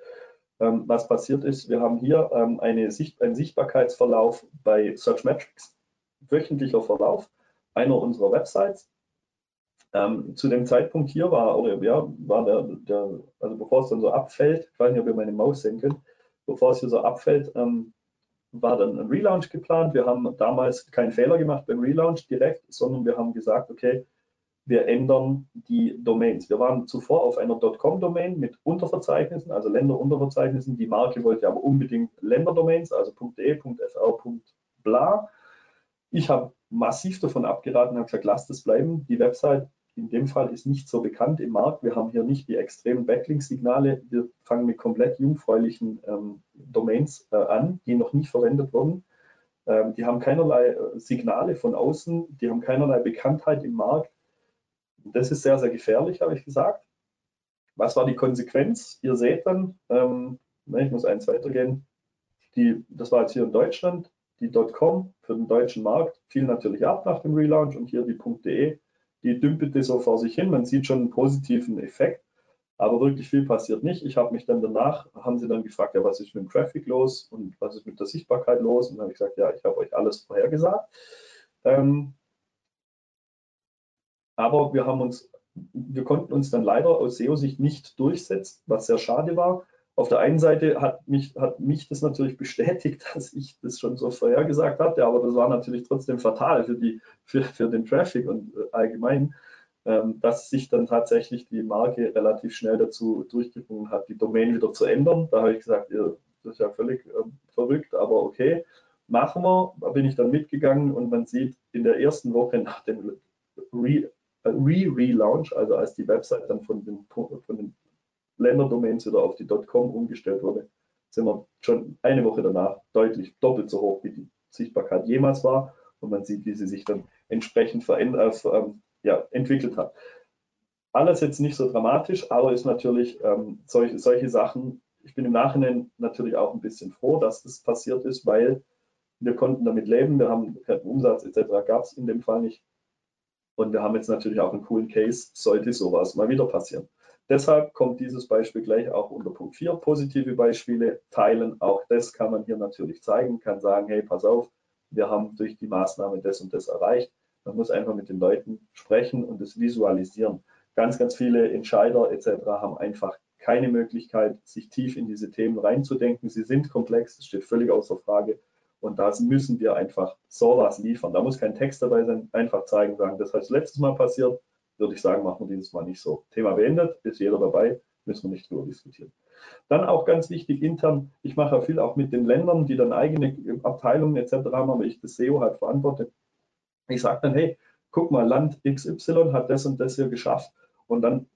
Speaker 2: ähm, was passiert ist. Wir haben hier ähm, eine Sicht, einen Sichtbarkeitsverlauf bei Searchmetrics, wöchentlicher Verlauf einer unserer Websites. Ähm, zu dem Zeitpunkt hier war, oder ja, war der, der, also bevor es dann so abfällt, ich weiß nicht, ob ihr meine Maus sehen könnt, bevor es hier so abfällt, ähm, war dann ein Relaunch geplant. Wir haben damals keinen Fehler gemacht beim Relaunch direkt, sondern wir haben gesagt, okay, wir ändern die Domains. Wir waren zuvor auf einer .com-Domain mit Unterverzeichnissen, also Länderunterverzeichnissen. Die Marke wollte aber unbedingt Länderdomains, also .de, .fr, .bla. Ich habe massiv davon abgeraten habe gesagt, lasst es bleiben. Die Website in dem Fall ist nicht so bekannt im Markt. Wir haben hier nicht die extremen Backlink-Signale. Wir fangen mit komplett jungfräulichen ähm, Domains äh, an, die noch nicht verwendet wurden. Ähm, die haben keinerlei äh, Signale von außen, die haben keinerlei Bekanntheit im Markt das ist sehr, sehr gefährlich, habe ich gesagt. Was war die Konsequenz? Ihr seht dann, ähm, ich muss eins weitergehen, die, das war jetzt hier in Deutschland, die .com für den deutschen Markt fiel natürlich ab nach dem Relaunch und hier die .de, die dümpelte so vor sich hin. Man sieht schon einen positiven Effekt, aber wirklich viel passiert nicht. Ich habe mich dann danach, haben sie dann gefragt, ja, was ist mit dem Traffic los und was ist mit der Sichtbarkeit los? Und dann habe ich gesagt, ja, ich habe euch alles vorhergesagt. Ähm, aber wir haben uns, wir konnten uns dann leider aus SEO-Sicht nicht durchsetzen, was sehr schade war. Auf der einen Seite hat mich, hat mich das natürlich bestätigt, <laughs> dass ich das schon so vorhergesagt hatte, aber das war natürlich trotzdem fatal für, die, für, für den Traffic und äh, allgemein, ähm, dass sich dann tatsächlich die Marke relativ schnell dazu durchgerungen hat, die Domain wieder zu ändern. Da habe ich gesagt, ja, das ist ja völlig äh, verrückt, aber okay, machen wir. Da bin ich dann mitgegangen und man sieht in der ersten Woche nach dem Re Re-Relaunch, also als die Website dann von den, von den Länderdomains wieder auf die .com umgestellt wurde, sind wir schon eine Woche danach deutlich doppelt so hoch, wie die Sichtbarkeit jemals war. Und man sieht, wie sie sich dann entsprechend äh, ja, entwickelt hat. Alles jetzt nicht so dramatisch, aber ist natürlich ähm, solche, solche Sachen. Ich bin im Nachhinein natürlich auch ein bisschen froh, dass das passiert ist, weil wir konnten damit leben. Wir haben keinen Umsatz etc. gab es in dem Fall nicht. Und wir haben jetzt natürlich auch einen coolen Case, sollte sowas mal wieder passieren. Deshalb kommt dieses Beispiel gleich auch unter Punkt 4. Positive Beispiele teilen. Auch das kann man hier natürlich zeigen, kann sagen, hey, pass auf, wir haben durch die Maßnahme das und das erreicht. Man muss einfach mit den Leuten sprechen und es visualisieren. Ganz, ganz viele Entscheider etc. haben einfach keine Möglichkeit, sich tief in diese Themen reinzudenken. Sie sind komplex, das steht völlig außer Frage. Und da müssen wir einfach sowas liefern. Da muss kein Text dabei sein, einfach zeigen, sagen, das heißt letztes Mal passiert, würde ich sagen, machen wir dieses Mal nicht so. Thema beendet, ist jeder dabei, müssen wir nicht drüber diskutieren. Dann auch ganz wichtig intern, ich mache ja viel auch mit den Ländern, die dann eigene Abteilungen etc. haben, aber ich das SEO halt verantworte. Ich sage dann, hey, guck mal, Land XY hat das und das hier geschafft und dann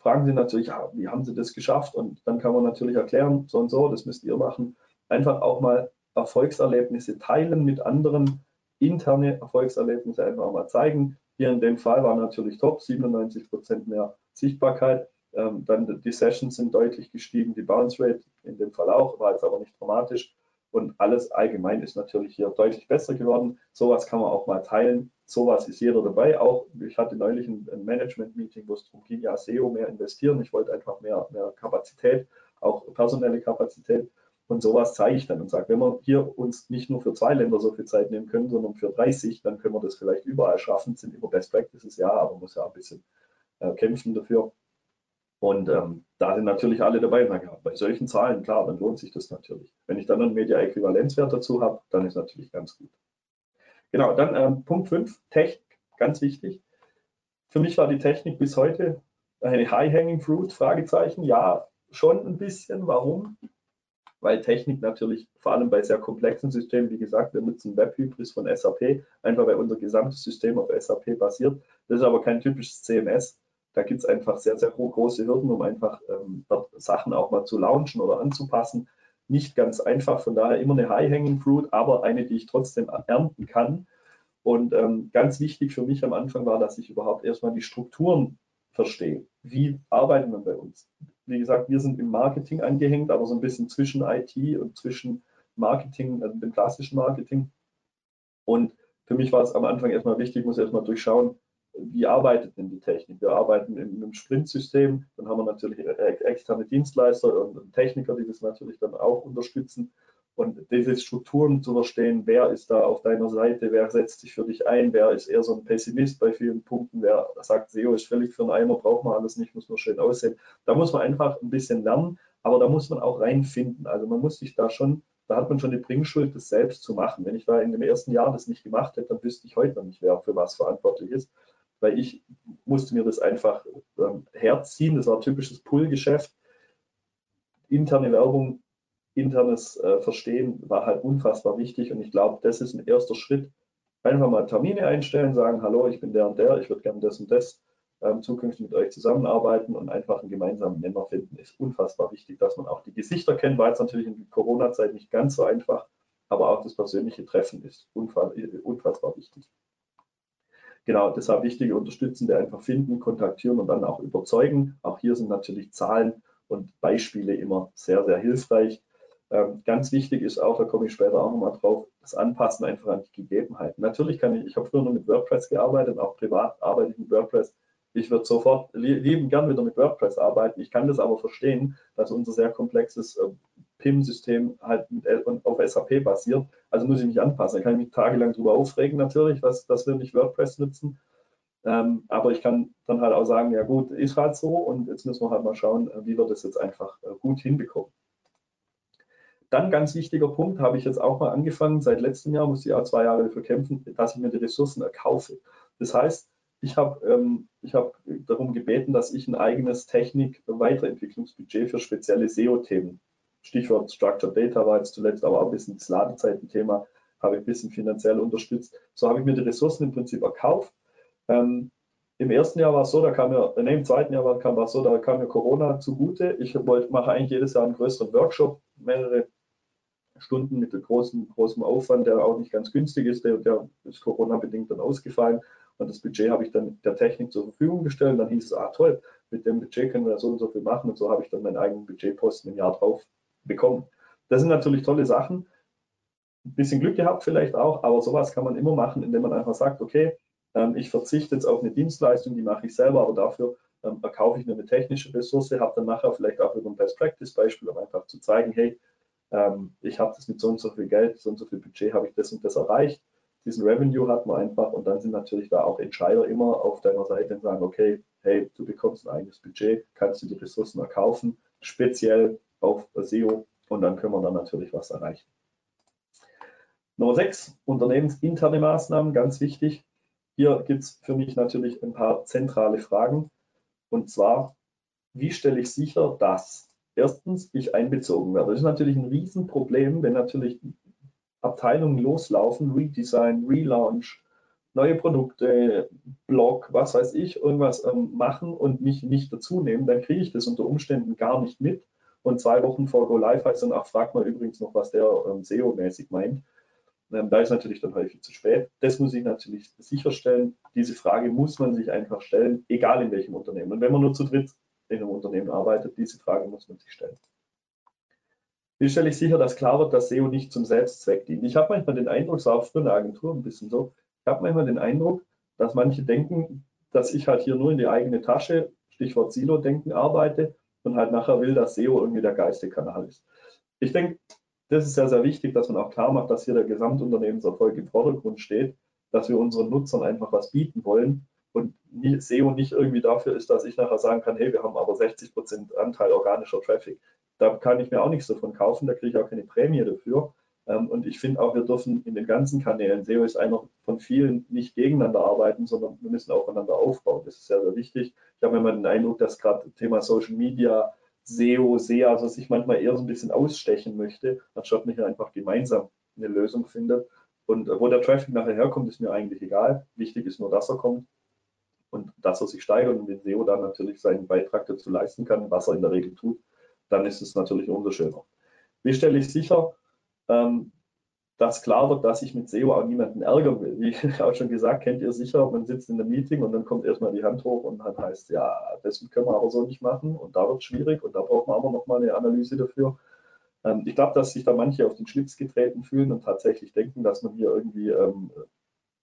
Speaker 2: fragen Sie natürlich, ja, wie haben Sie das geschafft? Und dann kann man natürlich erklären, so und so, das müsst ihr machen. Einfach auch mal Erfolgserlebnisse teilen mit anderen, interne Erfolgserlebnisse einfach mal zeigen. Hier in dem Fall war natürlich top, 97 Prozent mehr Sichtbarkeit. Ähm, dann die Sessions sind deutlich gestiegen, die Bounce Rate in dem Fall auch, war jetzt aber nicht dramatisch. Und alles allgemein ist natürlich hier deutlich besser geworden. Sowas kann man auch mal teilen. Sowas ist jeder dabei. Auch ich hatte neulich ein, ein Management-Meeting, wo es darum ging, ja, SEO mehr investieren. Ich wollte einfach mehr, mehr Kapazität, auch personelle Kapazität. Und sowas zeige ich dann und sage, wenn wir hier uns nicht nur für zwei Länder so viel Zeit nehmen können, sondern für 30, dann können wir das vielleicht überall schaffen. Das sind immer Best Practices, ja, aber man muss ja ein bisschen äh, kämpfen dafür. Und ähm, da sind natürlich alle dabei. Und ja, bei solchen Zahlen, klar, dann lohnt sich das natürlich. Wenn ich dann einen Media-Äquivalenzwert dazu habe, dann ist natürlich ganz gut. Genau, dann ähm, Punkt 5, Technik, ganz wichtig. Für mich war die Technik bis heute eine High-Hanging Fruit, Fragezeichen. Ja, schon ein bisschen. Warum? Weil Technik natürlich vor allem bei sehr komplexen Systemen, wie gesagt, wir nutzen Webhybris von SAP, einfach weil unser gesamtes System auf SAP basiert. Das ist aber kein typisches CMS da gibt es einfach sehr, sehr große Hürden, um einfach ähm, Sachen auch mal zu launchen oder anzupassen. Nicht ganz einfach, von daher immer eine High-Hanging Fruit, aber eine, die ich trotzdem ernten kann. Und ähm, ganz wichtig für mich am Anfang war, dass ich überhaupt erstmal die Strukturen verstehe. Wie arbeiten wir bei uns? Wie gesagt, wir sind im Marketing angehängt, aber so ein bisschen zwischen IT und zwischen Marketing, also dem klassischen Marketing. Und für mich war es am Anfang erstmal wichtig, muss erstmal durchschauen, wie arbeitet denn die Technik? Wir arbeiten in einem Sprint-System, dann haben wir natürlich externe Dienstleister und Techniker, die das natürlich dann auch unterstützen. Und diese Strukturen zu verstehen, wer ist da auf deiner Seite, wer setzt sich für dich ein, wer ist eher so ein Pessimist bei vielen Punkten, wer sagt, SEO ist völlig für einen Eimer, braucht man alles nicht, muss nur schön aussehen. Da muss man einfach ein bisschen lernen, aber da muss man auch reinfinden. Also man muss sich da schon, da hat man schon die Bringschuld, das selbst zu machen. Wenn ich da in dem ersten Jahr das nicht gemacht hätte, dann wüsste ich heute noch nicht, wer für was verantwortlich ist weil ich musste mir das einfach ähm, herziehen. Das war typisches Pull-Geschäft. Interne Werbung, internes äh, Verstehen war halt unfassbar wichtig und ich glaube, das ist ein erster Schritt. Einfach mal Termine einstellen, sagen, hallo, ich bin der und der, ich würde gerne das und das ähm, zukünftig mit euch zusammenarbeiten und einfach einen gemeinsamen Nenner finden, ist unfassbar wichtig, dass man auch die Gesichter kennt, war jetzt natürlich in der Corona-Zeit nicht ganz so einfach, aber auch das persönliche Treffen ist unfassbar wichtig. Genau, deshalb wichtige Unterstützende einfach finden, kontaktieren und dann auch überzeugen. Auch hier sind natürlich Zahlen und Beispiele immer sehr, sehr hilfreich. Ähm, ganz wichtig ist auch, da komme ich später auch nochmal drauf, das Anpassen einfach an die Gegebenheiten. Natürlich kann ich, ich habe früher nur mit WordPress gearbeitet, auch privat arbeite ich mit WordPress. Ich würde sofort lieben gern wieder mit WordPress arbeiten. Ich kann das aber verstehen, dass unser sehr komplexes äh, PIM-System halt auf SAP basiert. Also muss ich mich anpassen. Da kann ich mich tagelang darüber aufregen natürlich, dass, dass wir nicht WordPress nutzen. Ähm, aber ich kann dann halt auch sagen, ja gut, ist halt so und jetzt müssen wir halt mal schauen, wie wir das jetzt einfach äh, gut hinbekommen. Dann ganz wichtiger Punkt, habe ich jetzt auch mal angefangen, seit letztem Jahr, muss ich auch zwei Jahre dafür kämpfen, dass ich mir die Ressourcen erkaufe. Das heißt, ich habe ähm, hab darum gebeten, dass ich ein eigenes Technik-Weiterentwicklungsbudget für spezielle SEO-Themen Stichwort Structured Data war jetzt zuletzt aber auch ein bisschen das Ladezeitenthema, habe ich ein bisschen finanziell unterstützt. So habe ich mir die Ressourcen im Prinzip erkauft. Ähm, Im ersten Jahr war es so, da kam mir, nee, im zweiten Jahr war, war es so, da kam mir Corona zugute. Ich wollte, mache eigentlich jedes Jahr einen größeren Workshop, mehrere Stunden mit großen, großem Aufwand, der auch nicht ganz günstig ist, der, der ist Corona-bedingt dann ausgefallen. Und das Budget habe ich dann der Technik zur Verfügung gestellt. Und dann hieß es, ah toll, mit dem Budget können wir so und so viel machen. Und so habe ich dann meinen eigenen Budgetposten im Jahr drauf bekommen. Das sind natürlich tolle Sachen. Ein bisschen Glück gehabt vielleicht auch, aber sowas kann man immer machen, indem man einfach sagt, okay, ähm, ich verzichte jetzt auf eine Dienstleistung, die mache ich selber, aber dafür ähm, erkaufe ich mir eine technische Ressource, habe dann nachher vielleicht auch über ein Best-Practice-Beispiel, um einfach zu zeigen, hey, ähm, ich habe das mit so und so viel Geld, so und so viel Budget, habe ich das und das erreicht. Diesen Revenue hat man einfach und dann sind natürlich da auch Entscheider immer auf deiner Seite und sagen, okay, hey, du bekommst ein eigenes Budget, kannst du die Ressourcen erkaufen, speziell auf SEO und dann können wir dann natürlich was erreichen. Nummer 6, unternehmensinterne Maßnahmen, ganz wichtig. Hier gibt es für mich natürlich ein paar zentrale Fragen. Und zwar, wie stelle ich sicher, dass erstens ich einbezogen werde? Das ist natürlich ein Riesenproblem, wenn natürlich Abteilungen loslaufen, Redesign, Relaunch, neue Produkte, Blog, was weiß ich, irgendwas ähm, machen und mich nicht dazu nehmen, dann kriege ich das unter Umständen gar nicht mit. Und zwei Wochen vor Go Live heißt dann, ach, frag mal übrigens noch, was der ähm, SEO-mäßig meint. Ähm, da ist natürlich dann häufig zu spät. Das muss ich natürlich sicherstellen. Diese Frage muss man sich einfach stellen, egal in welchem Unternehmen. Und wenn man nur zu dritt in einem Unternehmen arbeitet, diese Frage muss man sich stellen. Wie stelle ich sicher, dass klar wird, dass SEO nicht zum Selbstzweck dient? Ich habe manchmal den Eindruck, es war in der Agentur ein bisschen so, ich habe manchmal den Eindruck, dass manche denken, dass ich halt hier nur in die eigene Tasche, Stichwort Silo-Denken, arbeite und halt nachher will, dass SEO irgendwie der geilste Kanal ist. Ich denke, das ist sehr, sehr wichtig, dass man auch klar macht, dass hier der Gesamtunternehmenserfolg im Vordergrund steht, dass wir unseren Nutzern einfach was bieten wollen und SEO nicht irgendwie dafür ist, dass ich nachher sagen kann, hey, wir haben aber 60 Prozent Anteil organischer Traffic. Da kann ich mir auch nichts davon kaufen, da kriege ich auch keine Prämie dafür. Ähm, und ich finde auch, wir dürfen in den ganzen Kanälen, SEO ist einer von vielen, nicht gegeneinander arbeiten, sondern wir müssen aufeinander aufbauen. Das ist sehr, sehr wichtig. Ich habe immer den Eindruck, dass gerade Thema Social Media, SEO, SEA, also sich manchmal eher so ein bisschen ausstechen möchte, anstatt man hier einfach gemeinsam eine Lösung findet. Und wo der Traffic nachher herkommt, ist mir eigentlich egal. Wichtig ist nur, dass er kommt und dass er sich steigert und den SEO dann natürlich seinen Beitrag dazu leisten kann, was er in der Regel tut dann ist es natürlich umso schöner. Wie stelle ich sicher, ähm, dass klar wird, dass ich mit SEO auch niemanden ärgern will. Wie <laughs> auch schon gesagt, kennt ihr sicher, man sitzt in einem Meeting und dann kommt erstmal die Hand hoch und dann heißt, ja, das können wir aber so nicht machen und da wird es schwierig und da braucht man aber nochmal eine Analyse dafür. Ähm, ich glaube, dass sich da manche auf den Schlips getreten fühlen und tatsächlich denken, dass man hier irgendwie ähm,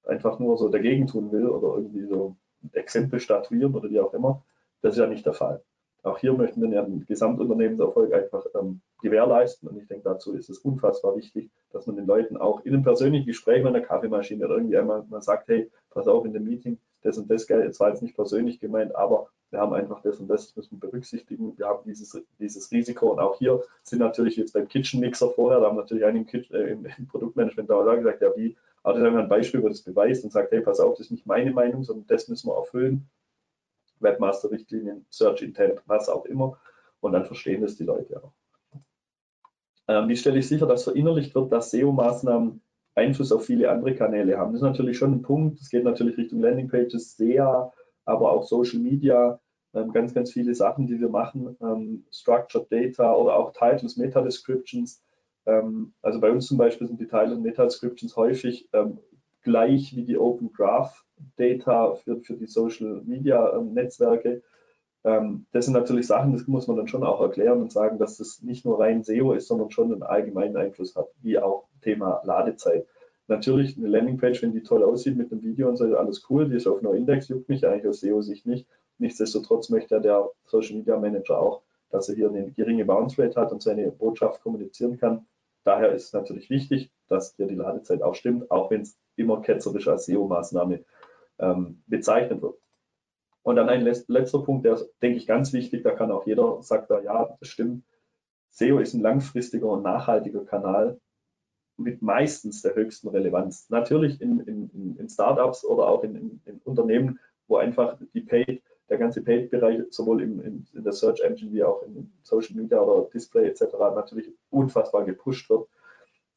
Speaker 2: einfach nur so dagegen tun will oder irgendwie so Exempel statuieren oder wie auch immer. Das ist ja nicht der Fall. Auch hier möchten wir den Gesamtunternehmenserfolg einfach ähm, gewährleisten. Und ich denke, dazu ist es unfassbar wichtig, dass man den Leuten auch in einem persönlichen Gespräch mit einer Kaffeemaschine oder irgendwie einmal mal sagt, hey, pass auf in dem Meeting, das und das Geld, jetzt war jetzt nicht persönlich gemeint, aber wir haben einfach das und das, das müssen wir berücksichtigen. Wir haben dieses, dieses Risiko und auch hier sind natürlich jetzt beim Kitchen Mixer vorher, da haben natürlich einige im, äh, im Produktmanagement da gesagt, ja wie, aber das haben wir ein Beispiel, wo das beweist und sagt, hey, pass auf, das ist nicht meine Meinung, sondern das müssen wir erfüllen. Webmaster-Richtlinien, Search Intent, was auch immer. Und dann verstehen das die Leute auch. Ähm, wie stelle ich sicher, dass verinnerlicht wird, dass SEO-Maßnahmen Einfluss auf viele andere Kanäle haben? Das ist natürlich schon ein Punkt. Es geht natürlich Richtung Landingpages, SEA, aber auch Social Media. Ähm, ganz, ganz viele Sachen, die wir machen. Ähm, Structured Data oder auch Titles, Meta-Descriptions. Ähm, also bei uns zum Beispiel sind die Title- und Meta-Descriptions häufig ähm, gleich wie die Open Graph Data für, für die Social Media ähm, Netzwerke. Das sind natürlich Sachen, das muss man dann schon auch erklären und sagen, dass das nicht nur rein SEO ist, sondern schon einen allgemeinen Einfluss hat, wie auch Thema Ladezeit. Natürlich eine Landingpage, wenn die toll aussieht mit dem Video und so, alles cool, die ist auf No-Index, juckt mich eigentlich aus SEO-Sicht nicht. Nichtsdestotrotz möchte der Social Media Manager auch, dass er hier eine geringe Bounce Rate hat und seine Botschaft kommunizieren kann. Daher ist es natürlich wichtig, dass hier die Ladezeit auch stimmt, auch wenn es immer ketzerisch als SEO-Maßnahme ähm, bezeichnet wird. Und dann ein letzter Punkt, der ist, denke ich, ganz wichtig, da kann auch jeder, sagt da, ja, das stimmt. SEO ist ein langfristiger und nachhaltiger Kanal mit meistens der höchsten Relevanz. Natürlich in, in, in Startups oder auch in, in, Unternehmen, wo einfach die Paid, der ganze Paid-Bereich sowohl in, in, der Search Engine wie auch in Social Media oder Display etc. natürlich unfassbar gepusht wird.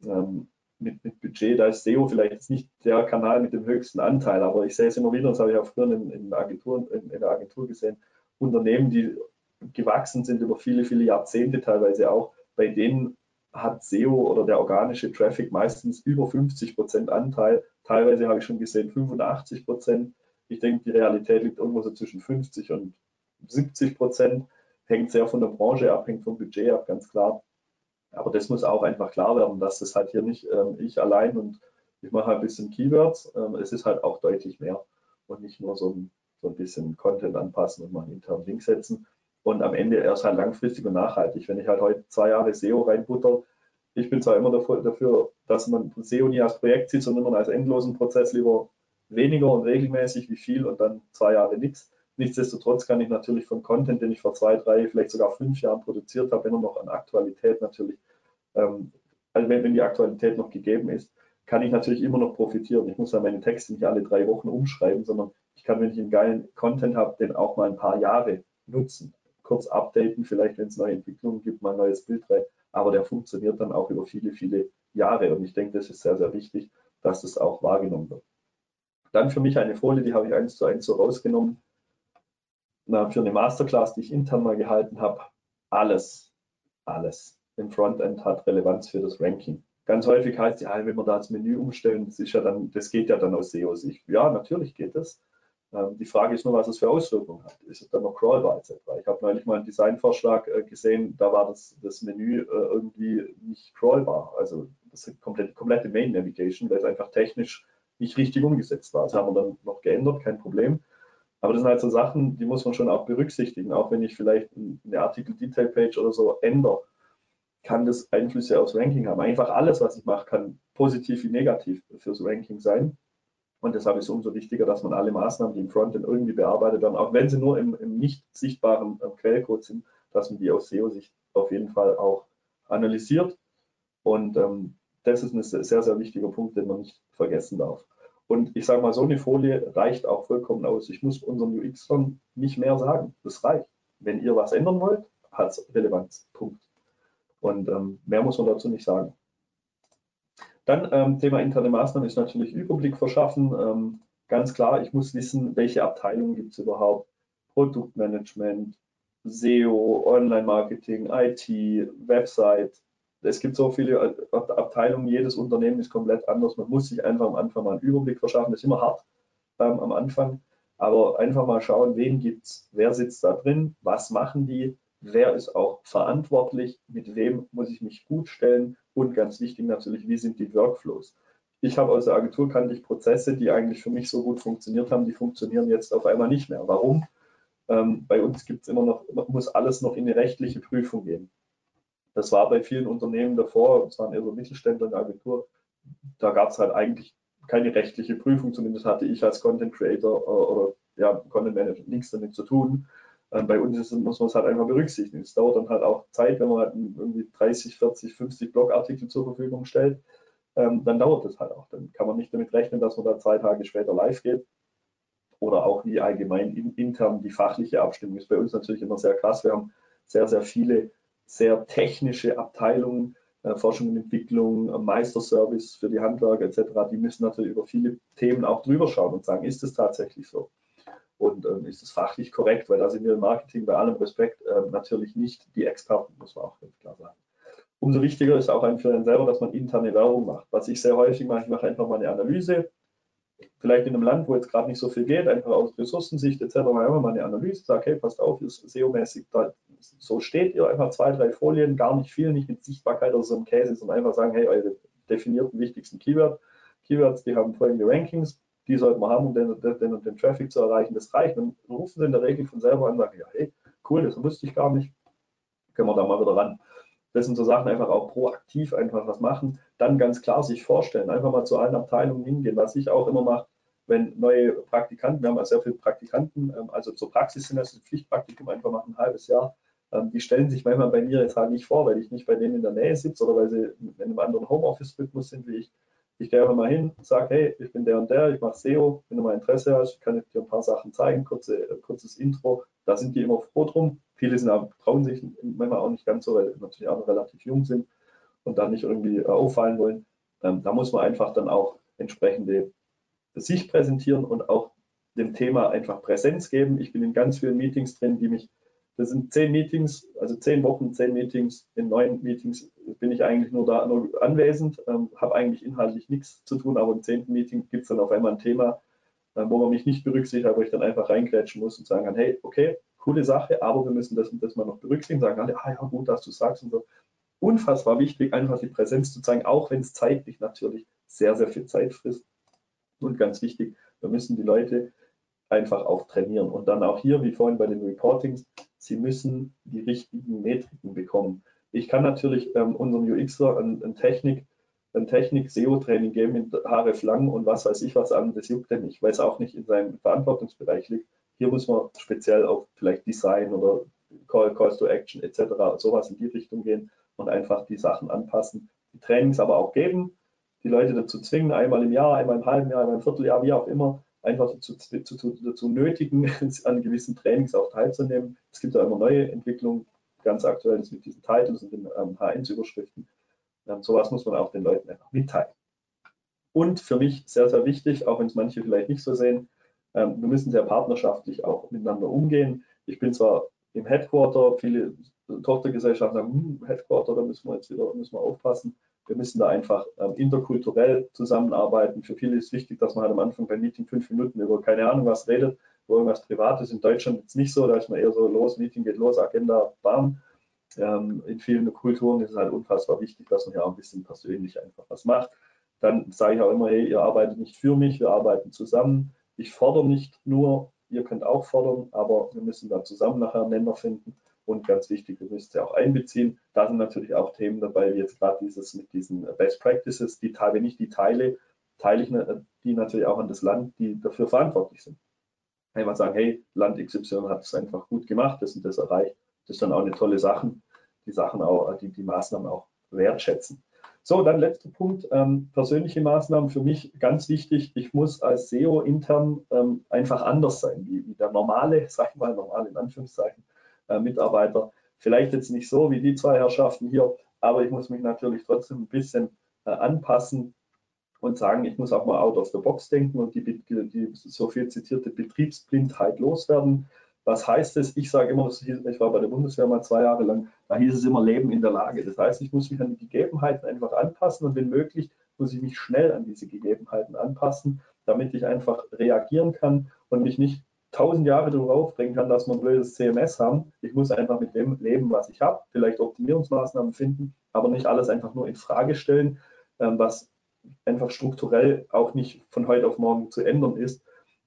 Speaker 2: Ähm, mit, mit Budget, da ist SEO vielleicht nicht der Kanal mit dem höchsten Anteil, aber ich sehe es immer wieder, das habe ich auch früher in, in, Agenturen, in, in der Agentur gesehen, Unternehmen, die gewachsen sind über viele, viele Jahrzehnte teilweise auch, bei denen hat SEO oder der organische Traffic meistens über 50 Prozent Anteil. Teilweise habe ich schon gesehen 85 Prozent. Ich denke, die Realität liegt irgendwo so zwischen 50 und 70 Prozent. Hängt sehr von der Branche ab, hängt vom Budget ab, ganz klar. Aber das muss auch einfach klar werden, dass das halt hier nicht ähm, ich allein und ich mache halt ein bisschen Keywords. Ähm, es ist halt auch deutlich mehr und nicht nur so ein, so ein bisschen Content anpassen und mal einen internen Link setzen. Und am Ende erst halt langfristig und nachhaltig. Wenn ich halt heute zwei Jahre SEO reinbutter, ich bin zwar immer dafür, dass man SEO nie als Projekt sieht, sondern als endlosen Prozess lieber weniger und regelmäßig wie viel und dann zwei Jahre nichts. Nichtsdestotrotz kann ich natürlich von Content, den ich vor zwei, drei, vielleicht sogar fünf Jahren produziert habe, wenn er noch an Aktualität natürlich, ähm, also wenn, wenn die Aktualität noch gegeben ist, kann ich natürlich immer noch profitieren. Ich muss ja meine Texte nicht alle drei Wochen umschreiben, sondern ich kann, wenn ich einen geilen Content habe, den auch mal ein paar Jahre nutzen. Kurz updaten, vielleicht wenn es neue Entwicklungen gibt, mal ein neues Bild rein. Aber der funktioniert dann auch über viele, viele Jahre. Und ich denke, das ist sehr, sehr wichtig, dass das auch wahrgenommen wird. Dann für mich eine Folie, die habe ich eins zu eins so rausgenommen. Na, für eine Masterclass, die ich intern mal gehalten habe. Alles, alles im Frontend hat Relevanz für das Ranking. Ganz häufig heißt ja, wenn wir da das Menü umstellen, das ist ja dann, das geht ja dann aus SEO-Sicht. Ja, natürlich geht das. Ähm, die Frage ist nur, was es für Auswirkungen hat. Ist es dann noch crawlbar etc.? Ich habe neulich mal einen Designvorschlag äh, gesehen, da war das, das Menü äh, irgendwie nicht crawlbar. Also das komplette, komplette Main Navigation, weil es einfach technisch nicht richtig umgesetzt war. Das haben wir dann noch geändert, kein Problem. Aber das sind halt so Sachen, die muss man schon auch berücksichtigen. Auch wenn ich vielleicht eine Artikel-Detail-Page oder so ändere, kann das Einflüsse aufs Ranking haben. Einfach alles, was ich mache, kann positiv wie negativ fürs Ranking sein. Und deshalb ist es umso wichtiger, dass man alle Maßnahmen, die im Frontend irgendwie bearbeitet werden, auch wenn sie nur im, im nicht sichtbaren äh, Quellcode sind, dass man die aus SEO-Sicht auf jeden Fall auch analysiert. Und ähm, das ist ein sehr, sehr wichtiger Punkt, den man nicht vergessen darf. Und ich sage mal, so eine Folie reicht auch vollkommen aus. Ich muss unseren UX-Lern nicht mehr sagen. Das reicht. Wenn ihr was ändern wollt, hat es Relevanz. Punkt. Und ähm, mehr muss man dazu nicht sagen. Dann ähm, Thema interne Maßnahmen ist natürlich Überblick verschaffen. Ähm, ganz klar, ich muss wissen, welche Abteilungen gibt es überhaupt. Produktmanagement, SEO, Online-Marketing, IT, Website. Es gibt so viele Abteilungen, jedes Unternehmen ist komplett anders. Man muss sich einfach am Anfang mal einen Überblick verschaffen. Das ist immer hart ähm, am Anfang, aber einfach mal schauen, wen gibt es, wer sitzt da drin, was machen die, wer ist auch verantwortlich, mit wem muss ich mich gut stellen und ganz wichtig natürlich, wie sind die Workflows. Ich habe aus der Agentur kannte ich Prozesse, die eigentlich für mich so gut funktioniert haben, die funktionieren jetzt auf einmal nicht mehr. Warum? Ähm, bei uns gibt es immer noch, muss alles noch in eine rechtliche Prüfung gehen. Das war bei vielen Unternehmen davor, es waren eher so Mittelständler in der Agentur, da gab es halt eigentlich keine rechtliche Prüfung, zumindest hatte ich als Content Creator äh, oder ja, Content Manager nichts damit zu tun. Ähm, bei uns ist, muss man es halt einfach berücksichtigen. Es dauert dann halt auch Zeit, wenn man halt irgendwie 30, 40, 50 Blogartikel zur Verfügung stellt, ähm, dann dauert es halt auch. Dann kann man nicht damit rechnen, dass man da zwei Tage später live geht. Oder auch wie allgemein in, intern die fachliche Abstimmung ist bei uns natürlich immer sehr krass. Wir haben sehr, sehr viele sehr technische Abteilungen, äh, Forschung und Entwicklung, Meisterservice für die Handwerker etc. Die müssen natürlich über viele Themen auch drüber schauen und sagen, ist es tatsächlich so? und ähm, ist es fachlich korrekt, weil da sind wir im Marketing bei allem Respekt äh, natürlich nicht die Experten, muss man auch ganz klar sagen. Umso wichtiger ist auch für einen selber, dass man interne Werbung macht. Was ich sehr häufig mache, ich mache einfach mal eine Analyse, vielleicht in einem Land, wo jetzt gerade nicht so viel geht, einfach aus Ressourcensicht etc. Mal eine Analyse, sage, hey, passt auf, ist SEO-mäßig, so steht ihr, einfach zwei, drei Folien, gar nicht viel, nicht mit Sichtbarkeit oder so einem Case, sondern einfach sagen, hey, eure definierten wichtigsten Keyword, Keywords, die haben folgende Rankings, die sollten wir haben, um den, den den Traffic zu erreichen. Das reicht. Dann rufen sie in der Regel von selber an und sagen, ja, hey, cool, das wusste ich gar nicht. Können wir da mal wieder ran. Das sind so Sachen, einfach auch proaktiv einfach was machen. Dann ganz klar sich vorstellen, einfach mal zu allen Abteilungen hingehen, was ich auch immer mache, wenn neue Praktikanten, wir haben ja sehr viele Praktikanten, ähm, also zur Praxis sind das ein Pflichtpraktikum, einfach mal ein halbes Jahr, ähm, die stellen sich manchmal bei mir jetzt halt nicht vor, weil ich nicht bei denen in der Nähe sitze oder weil sie in einem anderen Homeoffice-Rhythmus sind wie ich. Ich gehe einfach mal hin, sage, hey, ich bin der und der, ich mache SEO, wenn du mal Interesse hast, kann ich dir ein paar Sachen zeigen, kurze, kurzes Intro. Da sind die immer froh drum. Viele sind auch, trauen sich manchmal auch nicht ganz so, weil natürlich auch noch relativ jung sind und da nicht irgendwie äh, auffallen wollen. Ähm, da muss man einfach dann auch entsprechende sich präsentieren und auch dem Thema einfach Präsenz geben. Ich bin in ganz vielen Meetings drin, die mich das sind zehn Meetings, also zehn Wochen, zehn Meetings. In neun Meetings bin ich eigentlich nur da nur anwesend, ähm, habe eigentlich inhaltlich nichts zu tun, aber im zehnten Meeting gibt es dann auf einmal ein Thema, äh, wo man mich nicht berücksichtigt, wo ich dann einfach reingrätschen muss und sagen kann, hey, okay, coole Sache, aber wir müssen das und das mal noch berücksichtigen, sagen alle, ah ja, gut, dass du sagst und so. Unfassbar wichtig, einfach die Präsenz zu zeigen, auch wenn es zeitlich natürlich sehr, sehr viel Zeit frisst. Und ganz wichtig, wir müssen die Leute einfach auch trainieren. Und dann auch hier, wie vorhin bei den Reportings, Sie müssen die richtigen Metriken bekommen. Ich kann natürlich ähm, unserem UXer ein, ein Technik, ein Technik-SEO-Training geben mit Haare lang und was weiß ich was an, das juckt er nicht, weil es auch nicht in seinem Verantwortungsbereich liegt. Hier muss man speziell auf vielleicht Design oder Call, Calls to Action etc. sowas in die Richtung gehen und einfach die Sachen anpassen. Die Trainings aber auch geben, die Leute dazu zwingen, einmal im Jahr, einmal im halben Jahr, einmal im Vierteljahr, wie auch immer, einfach dazu, dazu, dazu nötigen, <laughs> an gewissen Trainings auch teilzunehmen. Es gibt ja immer neue Entwicklungen, ganz aktuell ist mit diesen Titles und den ähm, H1-Überschriften. Ähm, sowas muss man auch den Leuten einfach mitteilen. Und für mich sehr, sehr wichtig, auch wenn es manche vielleicht nicht so sehen, ähm, wir müssen sehr partnerschaftlich auch miteinander umgehen. Ich bin zwar im Headquarter, viele Tochtergesellschaften sagen, hm, Headquarter, da müssen wir jetzt wieder müssen wir aufpassen. Wir müssen da einfach ähm, interkulturell zusammenarbeiten. Für viele ist wichtig, dass man halt am Anfang beim Meeting fünf Minuten über keine Ahnung was redet, über irgendwas Privates. In Deutschland ist es nicht so, da ist man eher so los, Meeting geht los, Agenda, bam. Ähm, in vielen Kulturen ist es halt unfassbar wichtig, dass man ja auch ein bisschen persönlich einfach was macht. Dann sage ich auch immer, hey, ihr arbeitet nicht für mich, wir arbeiten zusammen. Ich fordere nicht nur, ihr könnt auch fordern, aber wir müssen da zusammen nachher einen Nenner finden. Und ganz wichtig, wir müssen sie auch einbeziehen. Da sind natürlich auch Themen dabei, wie jetzt gerade dieses mit diesen Best Practices, die wenn ich die teile, teile ich ne, die natürlich auch an das Land, die dafür verantwortlich sind. Einfach sagen, hey, Land XY hat es einfach gut gemacht, das und das erreicht. Das ist dann auch eine tolle Sache, die Sachen auch, die, die Maßnahmen auch wertschätzen. So, dann letzter Punkt, ähm, persönliche Maßnahmen für mich ganz wichtig. Ich muss als SEO intern ähm, einfach anders sein, wie, wie der normale, <laughs> sag ich mal, normale in Anführungszeichen, äh, Mitarbeiter. Vielleicht jetzt nicht so wie die zwei Herrschaften hier, aber ich muss mich natürlich trotzdem ein bisschen äh, anpassen und sagen, ich muss auch mal out of the box denken und die, die so viel zitierte Betriebsblindheit loswerden. Was heißt es? Ich sage immer, ich war bei der Bundeswehr mal zwei Jahre lang, da hieß es immer Leben in der Lage. Das heißt, ich muss mich an die Gegebenheiten einfach anpassen und wenn möglich, muss ich mich schnell an diese Gegebenheiten anpassen, damit ich einfach reagieren kann und mich nicht tausend Jahre darauf aufbringen kann, dass wir ein blödes CMS haben. Ich muss einfach mit dem leben, was ich habe, vielleicht Optimierungsmaßnahmen finden, aber nicht alles einfach nur in Frage stellen, ähm, was einfach strukturell auch nicht von heute auf morgen zu ändern ist,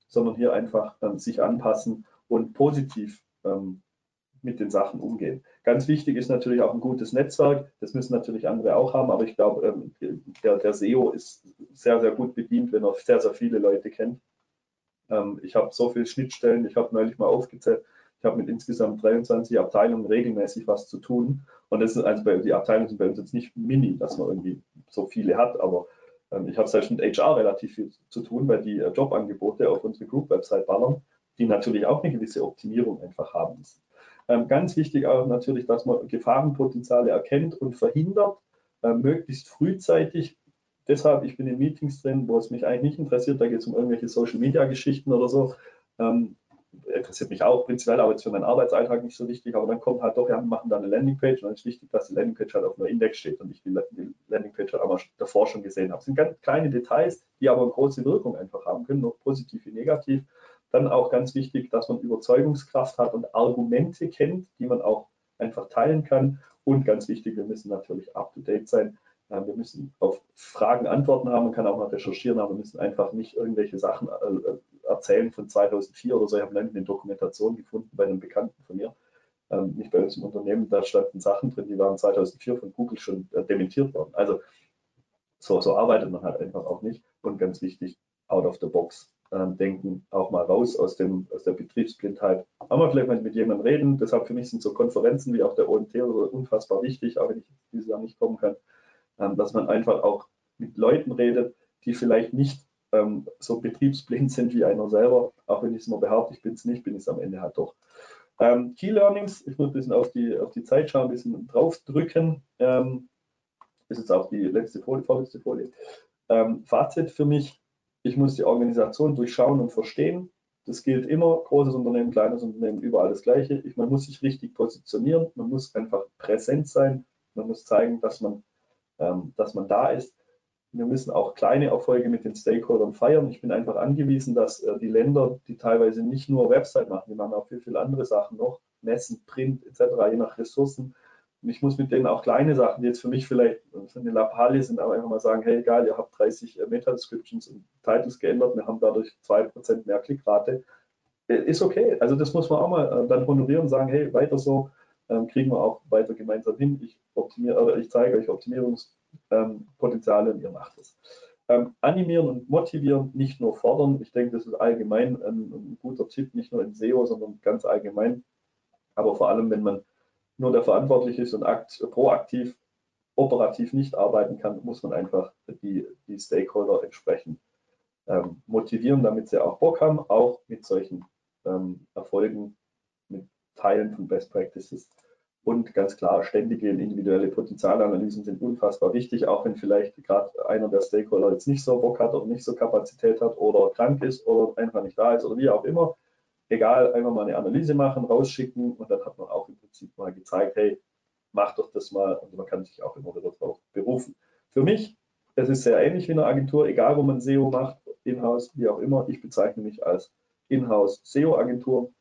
Speaker 2: sondern hier einfach ähm, sich anpassen und positiv ähm, mit den Sachen umgehen. Ganz wichtig ist natürlich auch ein gutes Netzwerk. Das müssen natürlich andere auch haben, aber ich glaube, der, der SEO ist sehr, sehr gut bedient, wenn er sehr, sehr viele Leute kennt ähm, ich habe so viele Schnittstellen, ich habe neulich mal aufgezählt, ich habe mit insgesamt 23 Abteilungen regelmäßig was zu tun. Und das sind also bei, die Abteilungen sind bei uns jetzt nicht mini, dass man irgendwie so viele hat, aber ähm, ich habe selbst mit HR relativ viel zu tun, weil die äh, Jobangebote auf unsere Group-Website ballern, die natürlich auch eine gewisse Optimierung einfach haben müssen. Ähm, ganz wichtig auch natürlich, dass man Gefahrenpotenziale erkennt und verhindert, äh, möglichst frühzeitig deshalb, ich bin in Meetings drin, wo es mich eigentlich nicht interessiert, da geht es um irgendwelche Social Media Geschichten oder so. Ähm, interessiert mich auch prinzipiell, aber jetzt für meinen Arbeitsalltag nicht so wichtig. Aber dann kommt halt doch, wir machen da eine Landingpage und dann ist wichtig, dass die Landingpage halt auf einer Index steht und ich die, die Landingpage halt aber davor schon gesehen habe. Das sind ganz kleine Details, die aber eine große Wirkung einfach haben können, noch positiv wie negativ. Dann auch ganz wichtig, dass man Überzeugungskraft hat und Argumente kennt, die man auch einfach teilen kann. Und ganz wichtig, wir müssen natürlich up to date sein. Wir müssen auf Fragen Antworten haben, man kann auch mal recherchieren, aber wir müssen einfach nicht irgendwelche Sachen äh, äh, erzählen von 2004 oder so. Ich habe eine Dokumentation gefunden bei einem Bekannten von mir, ähm, nicht bei uns im Unternehmen, da standen Sachen drin, die waren 2004 von Google schon äh, dementiert worden. Also so, so arbeitet man halt einfach auch nicht. Und ganz wichtig, out of the box ähm, denken, auch mal raus aus, dem, aus der Betriebsblindheit. Mal vielleicht mal mit jemandem reden. Deshalb für mich sind so Konferenzen wie auch der OMT unfassbar wichtig, auch wenn ich dieses Jahr nicht kommen kann. Ähm, dass man einfach auch mit Leuten redet, die vielleicht nicht ähm, so betriebsblind sind wie einer selber. Auch wenn ich es mal behaupte, ich bin es nicht, bin ich es am Ende halt doch. Ähm, Key Learnings, ich muss ein bisschen auf die, auf die Zeit schauen, ein bisschen draufdrücken. Ähm, ist jetzt auch die letzte Folie, vorletzte Folie. Ähm, Fazit für mich, ich muss die Organisation durchschauen und verstehen. Das gilt immer, großes Unternehmen, kleines Unternehmen, überall das Gleiche. Ich, man muss sich richtig positionieren, man muss einfach präsent sein, man muss zeigen, dass man dass man da ist. Wir müssen auch kleine Erfolge mit den Stakeholdern feiern. Ich bin einfach angewiesen, dass äh, die Länder, die teilweise nicht nur Website machen, die machen auch viel, viel andere Sachen noch, Messen, Print etc., je nach Ressourcen. Und ich muss mit denen auch kleine Sachen, die jetzt für mich vielleicht so eine Lappalie sind, aber einfach mal sagen, hey, egal, ihr habt 30 äh, Meta-Descriptions und Titles geändert, wir haben dadurch 2% mehr Klickrate. Äh, ist okay. Also das muss man auch mal dann honorieren und sagen, hey, weiter so ähm, kriegen wir auch weiter gemeinsam hin. Ich optimiere, oder ich zeige euch Optimierungspotenziale und ihr macht es. Ähm, animieren und motivieren, nicht nur fordern. Ich denke, das ist allgemein ein, ein, guter Tipp, nicht nur in SEO, sondern ganz allgemein. Aber vor allem, wenn man nur der Verantwortliche ist und akt, proaktiv, operativ nicht arbeiten kann, muss man einfach die, die Stakeholder entsprechend ähm, motivieren, damit sie auch Bock haben, auch mit solchen ähm, Erfolgen, Teilen von Best Practices Und ganz klar, ständige individuelle Potenzialanalysen sind unfassbar wichtig, auch wenn vielleicht gerade einer der Stakeholder jetzt nicht so Bock hat oder nicht so Kapazität hat oder krank ist oder einfach nicht da ist oder wie auch immer. Egal, einfach mal eine Analyse machen, rausschicken und dann hat man auch im Prinzip mal gezeigt, hey, mach doch das mal und man kann sich auch immer wieder darauf berufen. Für mich, es ist sehr ähnlich wie eine Agentur, egal wo man SEO macht, Inhouse, wie auch immer. Ich bezeichne mich als Inhouse SEO-Agentur.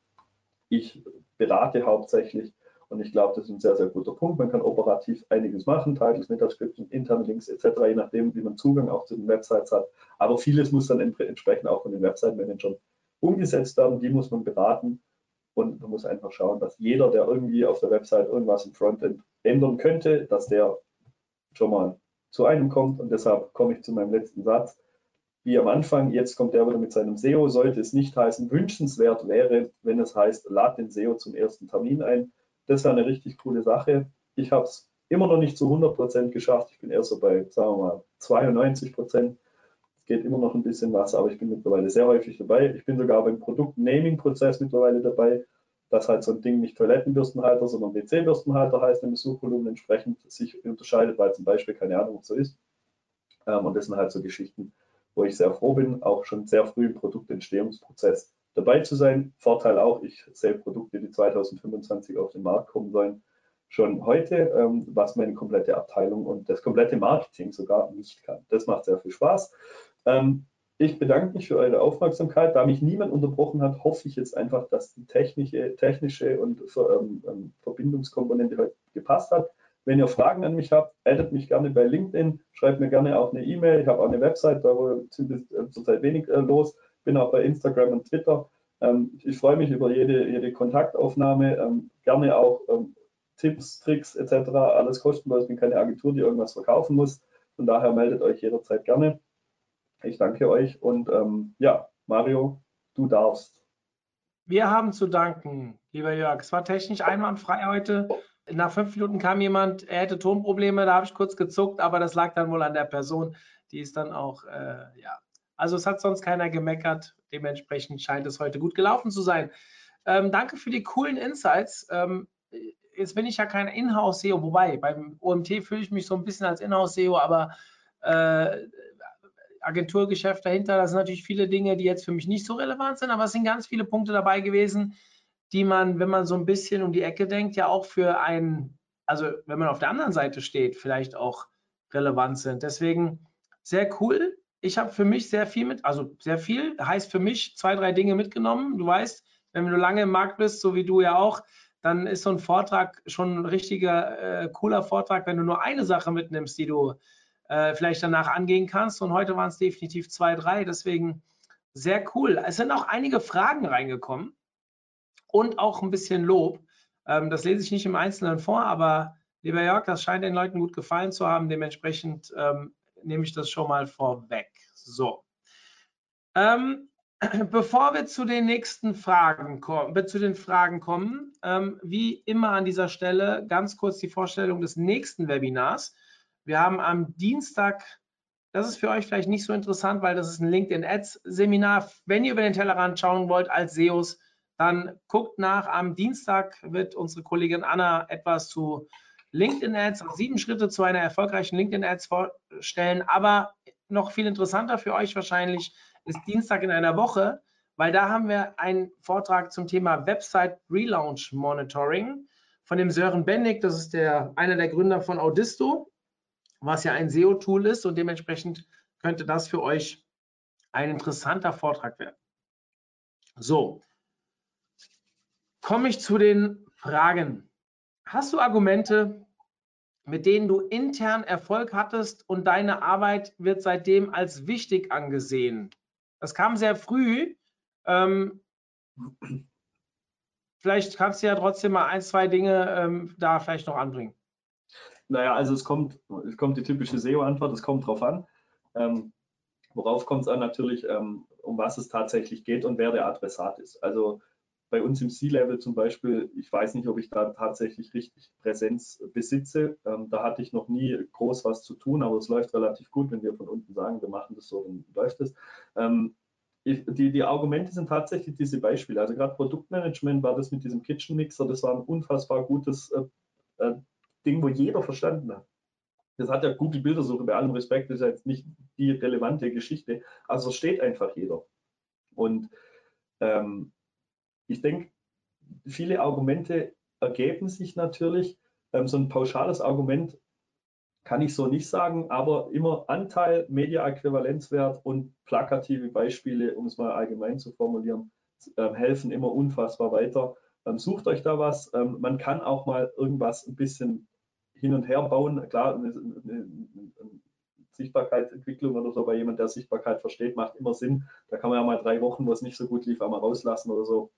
Speaker 2: Ich berate hauptsächlich und ich glaube, das ist ein sehr, sehr guter Punkt. Man kann operativ einiges machen, Titles, Metadscripts, interne Links etc., je nachdem, wie man Zugang auch zu den Websites hat. Aber vieles muss dann entsprechend auch von den Website-Managern umgesetzt werden. Die muss man beraten und man muss einfach schauen, dass jeder, der irgendwie auf der Website irgendwas im Frontend ändern könnte, dass der schon mal zu einem kommt. Und deshalb komme ich zu meinem letzten Satz. Wie am Anfang, jetzt kommt er wieder mit seinem SEO, sollte es nicht heißen, wünschenswert wäre, wenn es heißt, lad den SEO zum ersten Termin ein das wäre eine richtig coole Sache. Ich habe es immer noch nicht zu 100 Prozent geschafft. Ich bin eher so bei, sagen wir mal, 92 Prozent. Es geht immer noch ein bisschen was, aber ich bin mittlerweile sehr häufig dabei. Ich bin sogar beim Produkt-Naming-Prozess mittlerweile dabei, dass halt so ein Ding nicht Toilettenbürstenhalter, sondern WC-Bürstenhalter heißt, im Besuchvolumen entsprechend sich unterscheidet, weil zum Beispiel keine Ahnung, so ist. Ähm, und das sind halt so Geschichten, wo ich sehr froh bin, auch schon sehr früh im Produktentstehungsprozess dabei zu sein. Vorteil auch, ich sehe Produkte, die 2025 auf den Markt kommen sollen, schon heute, ähm, was meine komplette Abteilung und das komplette Marketing sogar nicht kann. Das macht sehr viel Spaß. Ähm, ich bedanke mich für eure Aufmerksamkeit. Da mich niemand unterbrochen hat, hoffe ich jetzt einfach, dass die technische, technische und ähm, Verbindungskomponente heute gepasst hat. Wenn ihr Fragen an mich habt, addet mich gerne bei LinkedIn, schreibt mir gerne auch eine E-Mail. Ich habe auch eine Website, da sind äh, zurzeit wenig äh, los bin auch bei Instagram und Twitter. Ähm, ich freue mich über jede, jede Kontaktaufnahme, ähm, gerne auch ähm, Tipps, Tricks etc. Alles kostenlos. Ich bin keine Agentur, die irgendwas verkaufen muss. Von daher meldet euch jederzeit gerne. Ich danke euch und ja, Mario, du darfst.
Speaker 1: Wir haben zu danken, lieber Jörg. Es war technisch einwandfrei heute. Nach fünf Minuten kam jemand, er hätte Tonprobleme, da habe ich kurz gezuckt, aber das lag dann wohl an der Person. Die ist dann auch, äh, ja, also es hat sonst keiner gemeckert. Dementsprechend scheint es heute gut gelaufen zu sein. Ähm, danke für die coolen Insights. Ähm, jetzt bin ich ja kein Inhouse-SEO, wobei beim OMT fühle ich mich so ein bisschen als Inhouse-SEO, aber äh, Agenturgeschäft dahinter, das sind natürlich viele Dinge, die jetzt für mich nicht so relevant sind, aber es sind ganz viele Punkte dabei gewesen, die man, wenn man so ein bisschen um die Ecke denkt, ja auch für einen, also wenn man auf der anderen Seite steht, vielleicht auch relevant sind. Deswegen sehr cool ich habe für mich sehr viel mit, also sehr viel, heißt für mich zwei, drei Dinge mitgenommen. Du weißt, wenn du lange im Markt bist, so wie du ja auch, dann ist so ein Vortrag schon ein richtiger, äh, cooler Vortrag, wenn du nur eine Sache mitnimmst, die du äh, vielleicht danach angehen kannst. Und heute waren es definitiv zwei, drei. Deswegen sehr cool. Es sind auch einige Fragen reingekommen und auch ein bisschen Lob. Ähm, das lese ich nicht im Einzelnen vor, aber lieber Jörg, das scheint den Leuten gut gefallen zu haben. Dementsprechend ähm, nehme ich das schon mal vorweg. So. Ähm, <clears throat> bevor wir zu den nächsten Fragen kommen, zu den Fragen kommen, ähm, wie immer an dieser Stelle ganz kurz die Vorstellung des nächsten Webinars. Wir haben am Dienstag, das ist für euch vielleicht nicht so interessant, weil das ist ein LinkedIn Ads Seminar. Wenn ihr über den Tellerrand schauen wollt als SEOs, dann guckt nach. Am Dienstag wird unsere Kollegin Anna etwas zu LinkedIn Ads, sieben Schritte zu einer erfolgreichen LinkedIn Ads vorstellen. Aber noch viel interessanter für euch wahrscheinlich ist Dienstag in einer Woche, weil da haben wir einen Vortrag zum Thema Website Relaunch Monitoring von dem Sören Bendig. Das ist der, einer der Gründer von Audisto, was ja ein SEO-Tool ist und dementsprechend könnte das für euch ein interessanter Vortrag werden. So, komme ich zu den Fragen. Hast du Argumente, mit denen du intern Erfolg hattest und deine Arbeit wird seitdem als wichtig angesehen? Das kam sehr früh. Ähm, vielleicht kannst du ja trotzdem mal ein, zwei Dinge ähm, da vielleicht noch anbringen.
Speaker 2: Naja, also es kommt, es kommt die typische SEO-Antwort, es kommt drauf an. Ähm, worauf kommt es an? Natürlich, ähm, um was es tatsächlich geht und wer der Adressat ist. Also bei uns im C-Level zum Beispiel, ich weiß nicht, ob ich da tatsächlich richtig Präsenz besitze. Ähm, da hatte ich noch nie groß was zu tun, aber es läuft relativ gut, wenn wir von unten sagen, wir machen das so, dann läuft es. Ähm, die, die Argumente sind tatsächlich diese Beispiele. Also gerade Produktmanagement war das mit diesem Kitchen Mixer, das war ein unfassbar gutes äh, äh, Ding, wo jeder verstanden hat. Das hat ja Google Bildersuche bei allem Respekt, das ist jetzt nicht die relevante Geschichte, also versteht einfach jeder. Und ähm, ich denke, viele Argumente ergeben sich natürlich. Ähm, so ein pauschales Argument kann ich so nicht sagen, aber immer Anteil, Media-Äquivalenzwert und plakative Beispiele, um es mal allgemein zu formulieren, äh, helfen immer unfassbar weiter. Ähm, sucht euch da was. Ähm, man kann auch mal irgendwas ein bisschen hin und her bauen. Klar, eine, eine, eine Sichtbarkeitsentwicklung oder so bei jemand, der Sichtbarkeit versteht, macht immer Sinn. Da kann man ja mal drei Wochen, wo es nicht so gut lief, einmal rauslassen oder so.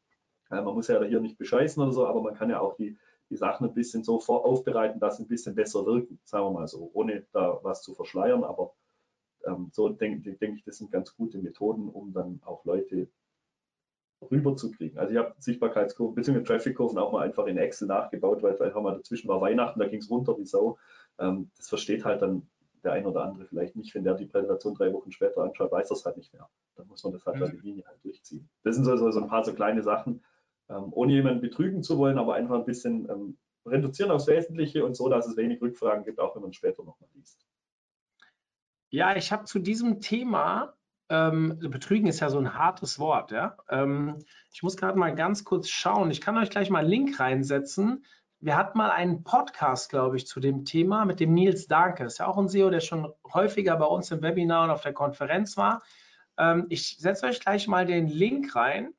Speaker 2: Äh, man muss ja hier nicht bescheißen oder so, aber man kann ja auch die die Sachen ein bisschen so aufbereiten, dass sie ein bisschen besser wirken, sagen wir mal so, ohne da was zu verschleiern. Aber ähm, so denke denk ich, das sind ganz gute Methoden, um dann auch Leute rüberzukriegen. Also ich habe Sichtbarkeitskurven bzw. Traffic-Kurven auch mal einfach in Excel nachgebaut, weil einfach mal dazwischen war Weihnachten, da ging es runter wie Sau. Ähm, das versteht halt dann der ein oder andere vielleicht nicht, wenn der die Präsentation drei Wochen später anschaut, weiß es halt nicht mehr. Dann muss man das halt mhm. die Linie halt durchziehen. Das sind so, so ein paar so kleine Sachen, ähm, ohne jemanden betrügen zu wollen, aber einfach ein bisschen ähm, reduzieren aufs Wesentliche und so, dass es wenig Rückfragen gibt, auch wenn man später nochmal liest.
Speaker 1: Ja, ich habe zu diesem Thema, ähm, Betrügen ist ja so ein hartes Wort, ja. Ähm, ich muss gerade mal ganz kurz schauen. Ich kann euch gleich mal einen Link reinsetzen. Wir hatten mal einen Podcast, glaube ich, zu dem Thema mit dem Nils Danke. Ist ja auch ein SEO, der schon häufiger bei uns im Webinar und auf der Konferenz war. Ähm, ich setze euch gleich mal den Link rein.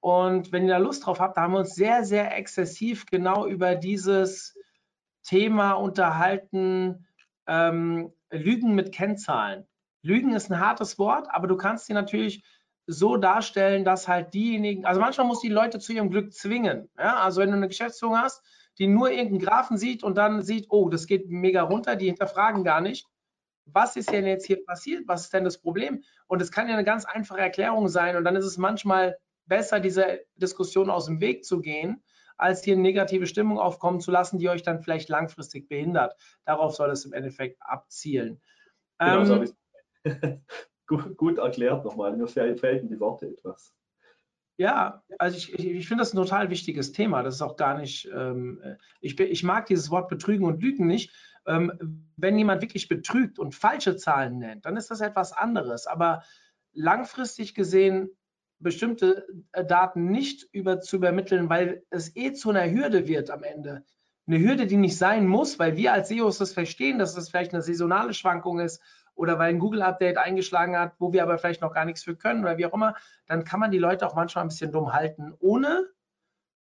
Speaker 1: Und wenn ihr da Lust drauf habt, da haben wir uns sehr, sehr exzessiv genau über dieses Thema unterhalten, ähm, Lügen mit Kennzahlen. Lügen ist ein hartes Wort, aber du kannst sie natürlich so darstellen, dass halt diejenigen, also manchmal muss die Leute zu ihrem Glück zwingen. Ja? Also wenn du eine Geschäftsführung hast, die nur irgendeinen Graphen sieht und dann sieht, oh, das geht mega runter, die hinterfragen gar nicht, was ist denn jetzt hier passiert, was ist denn das Problem? Und es kann ja eine ganz einfache Erklärung sein und dann ist es manchmal besser, diese Diskussion aus dem Weg zu gehen, als hier eine negative Stimmung aufkommen zu lassen, die euch dann vielleicht langfristig behindert. Darauf soll es im Endeffekt abzielen.
Speaker 2: Genau, ähm, so <laughs> gut, gut, erklärt nochmal. Mir fehlten die Worte etwas.
Speaker 1: Ja, also ich, ich, ich finde das ein total wichtiges Thema. Das ist auch gar nicht, ähm, ich, ich, mag dieses Wort Betrügen und Lügen nicht. Ähm, wenn jemand wirklich betrügt und falsche Zahlen nennt, dann ist das etwas anderes. Aber langfristig gesehen bestimmte äh, Daten nicht über, zu übermitteln, weil es eh zu einer Hürde wird am Ende. Eine Hürde, die nicht sein muss, weil wir als SEOs das verstehen, dass das vielleicht eine saisonale Schwankung ist oder weil ein Google-Update eingeschlagen hat, wo wir aber vielleicht noch gar nichts für können oder wie auch immer, dann kann man die Leute auch manchmal ein bisschen dumm halten, ohne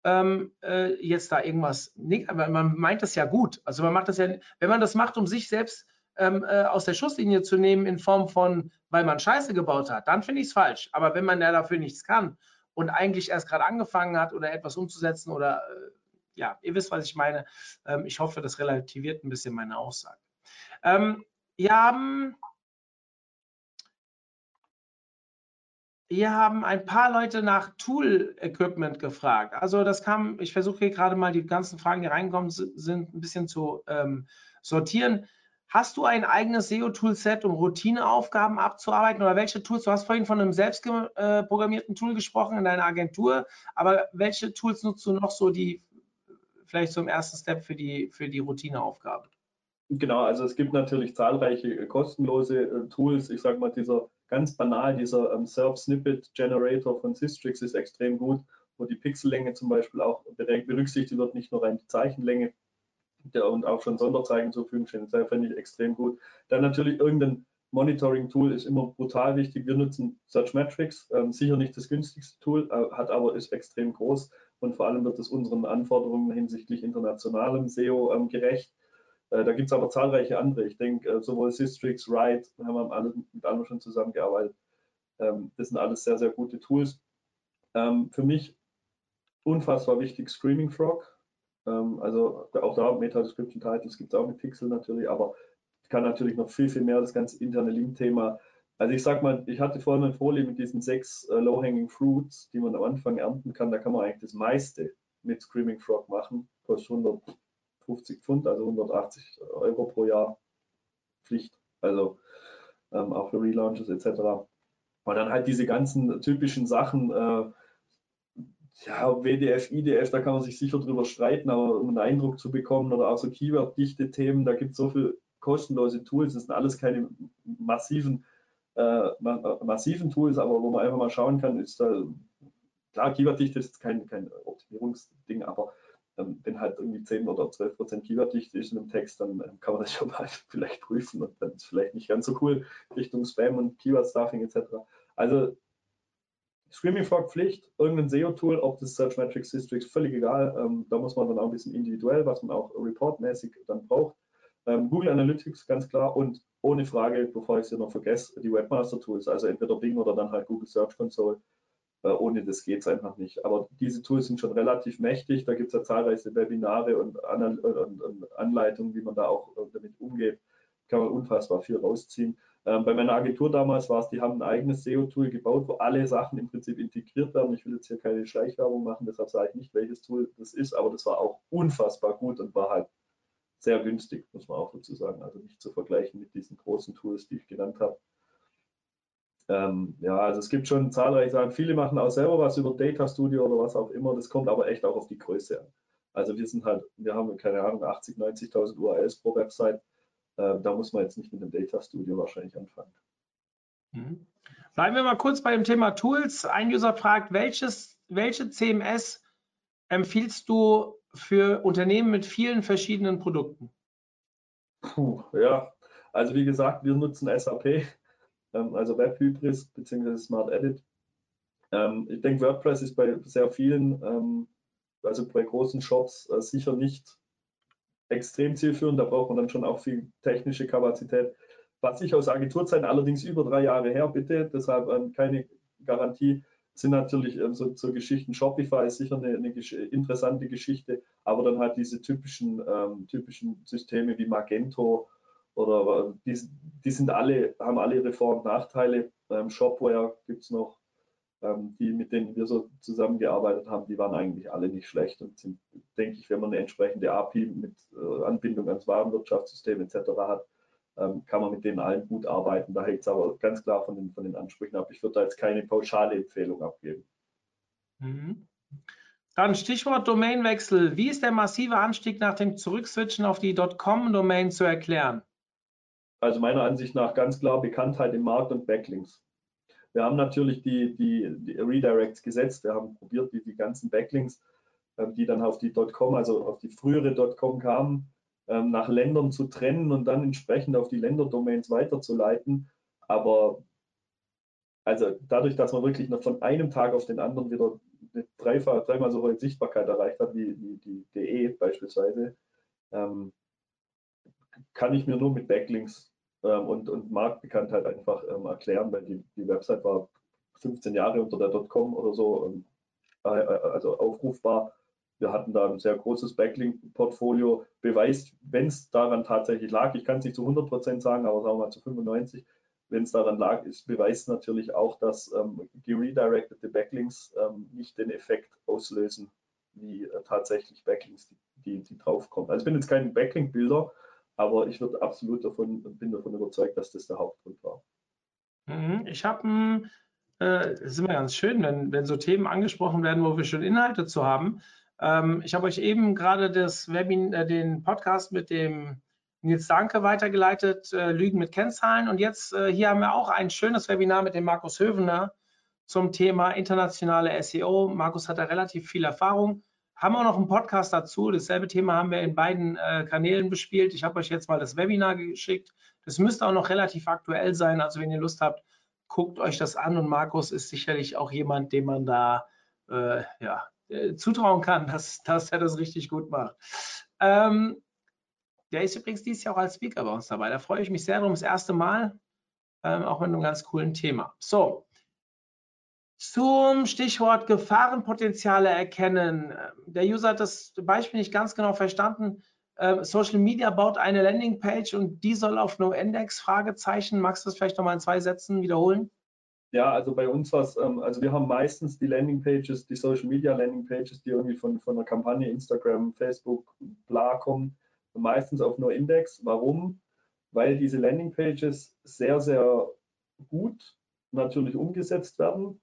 Speaker 1: ähm, äh, jetzt da irgendwas, aber man meint das ja gut. Also man macht das ja, wenn man das macht, um sich selbst ähm, äh, aus der Schusslinie zu nehmen in Form von, weil man Scheiße gebaut hat, dann finde ich es falsch. Aber wenn man ja dafür nichts kann und eigentlich erst gerade angefangen hat oder etwas umzusetzen oder äh, ja, ihr wisst, was ich meine. Ähm, ich hoffe, das relativiert ein bisschen meine Aussage. Ähm, wir haben Hier haben ein paar Leute nach Tool-Equipment gefragt. Also das kam, ich versuche hier gerade mal die ganzen Fragen, die reinkommen, sind ein bisschen zu ähm, sortieren. Hast du ein eigenes SEO-Toolset, um Routineaufgaben abzuarbeiten oder welche Tools? Du hast vorhin von einem selbst äh, programmierten Tool gesprochen in deiner Agentur, aber welche Tools nutzt du noch so, die vielleicht so im ersten Step für die, für die Routineaufgaben?
Speaker 2: Genau, also es gibt natürlich zahlreiche äh, kostenlose äh, Tools. Ich sage mal, dieser ganz banal, dieser ähm, Serve Snippet Generator von Systrix ist extrem gut, wo die Pixellänge zum Beispiel auch berücksichtigt wird, nicht nur rein die Zeichenlänge der, und auch schon Sonderzeichen zur Verfügung stehen. Das finde ich extrem gut. Dann natürlich irgendein Monitoring-Tool ist immer brutal wichtig. Wir nutzen Searchmetrics, ähm, sicher nicht das günstigste Tool, äh, hat aber ist extrem groß und vor allem wird es unseren Anforderungen hinsichtlich internationalem SEO ähm, gerecht. Äh, da gibt es aber zahlreiche andere. Ich denke, äh, sowohl Systrix, Ride, haben wir alle, mit allen schon zusammengearbeitet. Ähm, das sind alles sehr, sehr gute Tools. Ähm, für mich unfassbar wichtig Screaming Frog. Ähm, also auch da Meta Description Titles gibt es auch mit Pixel natürlich, aber kann natürlich noch viel, viel mehr das ganze interne Link-Thema. Also ich sag mal, ich hatte vorhin eine Folie mit diesen sechs äh, Low-Hanging Fruits, die man am Anfang ernten kann. Da kann man eigentlich das meiste mit Screaming Frog machen. Kostet 150 Pfund, also 180 Euro pro Jahr Pflicht. Also ähm, auch für Relaunches etc. Und dann halt diese ganzen typischen Sachen, äh, ja, WDF, IDF, da kann man sich sicher drüber streiten, aber um einen Eindruck zu bekommen oder auch so Keyword-dichte Themen, da gibt es so viele kostenlose Tools, das sind alles keine massiven, äh, massiven Tools, aber wo man einfach mal schauen kann, ist da, klar, Keyword-Dichte ist kein, kein Optimierungsding, aber ähm, wenn halt irgendwie 10 oder 12 Prozent Keyword-Dichte ist in einem Text, dann ähm, kann man das <laughs> schon mal vielleicht prüfen und dann ist vielleicht nicht ganz so cool Richtung Spam und Keyword-Stuffing etc. Also Screaming Frog Pflicht, irgendein SEO-Tool, ob das Searchmetrics Districts, völlig egal. Ähm, da muss man dann auch ein bisschen individuell, was man auch reportmäßig dann braucht. Ähm, Google Analytics, ganz klar. Und ohne Frage, bevor ich es noch vergesse, die Webmaster-Tools, also entweder Bing oder dann halt Google Search Console. Äh, ohne das geht es einfach nicht. Aber diese Tools sind schon relativ mächtig. Da gibt es ja zahlreiche Webinare und, Anal und, und Anleitungen, wie man da auch äh, damit umgeht. Kann man unfassbar viel rausziehen. Ähm, bei meiner Agentur damals war es, die haben ein eigenes SEO-Tool gebaut, wo alle Sachen im Prinzip integriert werden. Ich will jetzt hier keine Schleichwerbung machen, deshalb sage ich nicht, welches Tool das ist, aber das war auch unfassbar gut und war halt sehr günstig, muss man auch dazu sagen. Also nicht zu vergleichen mit diesen großen Tools, die ich genannt habe. Ähm, ja, also es gibt schon zahlreiche Sachen. Viele machen auch selber was über Data Studio oder was auch immer. Das kommt aber echt auch auf die Größe an. Also wir sind halt, wir haben keine Ahnung, 80, 90.000 URLs pro Website äh, da muss man jetzt nicht mit dem Data Studio wahrscheinlich anfangen.
Speaker 1: Mhm. Bleiben wir mal kurz bei dem Thema Tools. Ein User fragt, welches, welche CMS empfiehlst du für Unternehmen mit vielen verschiedenen Produkten?
Speaker 2: Puh, ja, also wie gesagt, wir nutzen SAP, ähm, also WebHybris bzw. Smart Edit. Ähm, ich denke, WordPress ist bei sehr vielen, ähm, also bei großen Shops, äh, sicher nicht extrem zielführend. Da braucht man dann schon auch viel technische Kapazität. Was ich aus Agenturzeiten allerdings über drei Jahre her bitte, deshalb ähm, keine Garantie, sind natürlich ähm, so, so, Geschichten. Shopify ist sicher eine, eine interessante Geschichte, aber dann halt diese typischen, ähm, typischen Systeme wie Magento oder die, die sind alle, haben alle ihre Vor- und Nachteile. Ähm, Shopware gibt es noch, ähm, die, mit denen wir so zusammengearbeitet haben, die waren eigentlich alle nicht schlecht und sind, denke ich, wenn man eine entsprechende API mit äh, Anbindung ans Warenwirtschaftssystem etc. hat, ähm, kann man mit denen allen gut arbeiten. Da hängt es aber ganz klar von den, von den Ansprüchen ab. Ich würde da jetzt keine pauschale Empfehlung abgeben.
Speaker 1: Mhm. Dann Stichwort Domainwechsel. Wie ist der massive Anstieg nach dem Zurückswitchen auf die .com-Domain zu erklären?
Speaker 2: Also meiner Ansicht nach ganz klar Bekanntheit im Markt und Backlinks. Wir haben natürlich die, die, die Redirects gesetzt. Wir haben probiert, die, die ganzen Backlinks, ähm, die dann auf die .com, also auf die frühere .com kamen, ähm, nach Ländern zu trennen und dann entsprechend auf die Länderdomains weiterzuleiten. Aber also dadurch, dass man wirklich noch von einem Tag auf den anderen wieder dreifach, dreimal so hohe Sichtbarkeit erreicht hat, wie, wie die DE beispielsweise, ähm, kann ich mir nur mit Backlinks und, und Marktbekanntheit einfach ähm, erklären, weil die, die Website war 15 Jahre unter der .com oder so, ähm, äh, also aufrufbar. Wir hatten da ein sehr großes Backlink-Portfolio, beweist, wenn es daran tatsächlich lag, ich kann es nicht zu 100 Prozent sagen, aber sagen wir mal zu 95, wenn es daran lag, ist, beweist natürlich auch, dass ähm, geredirectete Backlinks ähm, nicht den Effekt auslösen, wie äh, tatsächlich Backlinks, die, die, die draufkommen. Also ich bin jetzt kein Backlink-Bilder, aber ich würde absolut davon, bin davon überzeugt, dass das der Hauptgrund war.
Speaker 1: Mhm. Ich habe äh, ist immer ganz schön, wenn, wenn so Themen angesprochen werden, wo wir schon Inhalte zu haben. Ähm, ich habe euch eben gerade das Webin, äh, den Podcast mit dem Nils Danke weitergeleitet, äh, Lügen mit Kennzahlen. Und jetzt äh, hier haben wir auch ein schönes Webinar mit dem Markus Hövener zum Thema internationale SEO. Markus hat da relativ viel Erfahrung haben auch noch einen Podcast dazu. Dasselbe Thema haben wir in beiden äh, Kanälen bespielt. Ich habe euch jetzt mal das Webinar geschickt. Das müsste auch noch relativ aktuell sein. Also wenn ihr Lust habt, guckt euch das an. Und Markus ist sicherlich auch jemand, dem man da äh, ja, äh, zutrauen kann, <laughs> dass, dass er das richtig gut macht. Ähm, der ist übrigens dieses Jahr auch als Speaker bei uns dabei. Da freue ich mich sehr drum. Das erste Mal, ähm, auch mit einem ganz coolen Thema. So, zum Stichwort Gefahrenpotenziale erkennen. Der User hat das Beispiel nicht ganz genau verstanden. Ähm, Social Media baut eine Landingpage und die soll auf No-Index? Fragezeichen. Magst du das vielleicht nochmal in zwei Sätzen wiederholen?
Speaker 2: Ja, also bei uns war es, ähm, also wir haben meistens die Landingpages, die Social Media Landingpages, die irgendwie von, von einer Kampagne, Instagram, Facebook, bla kommen, meistens auf No-Index. Warum? Weil diese Landingpages sehr, sehr gut natürlich umgesetzt werden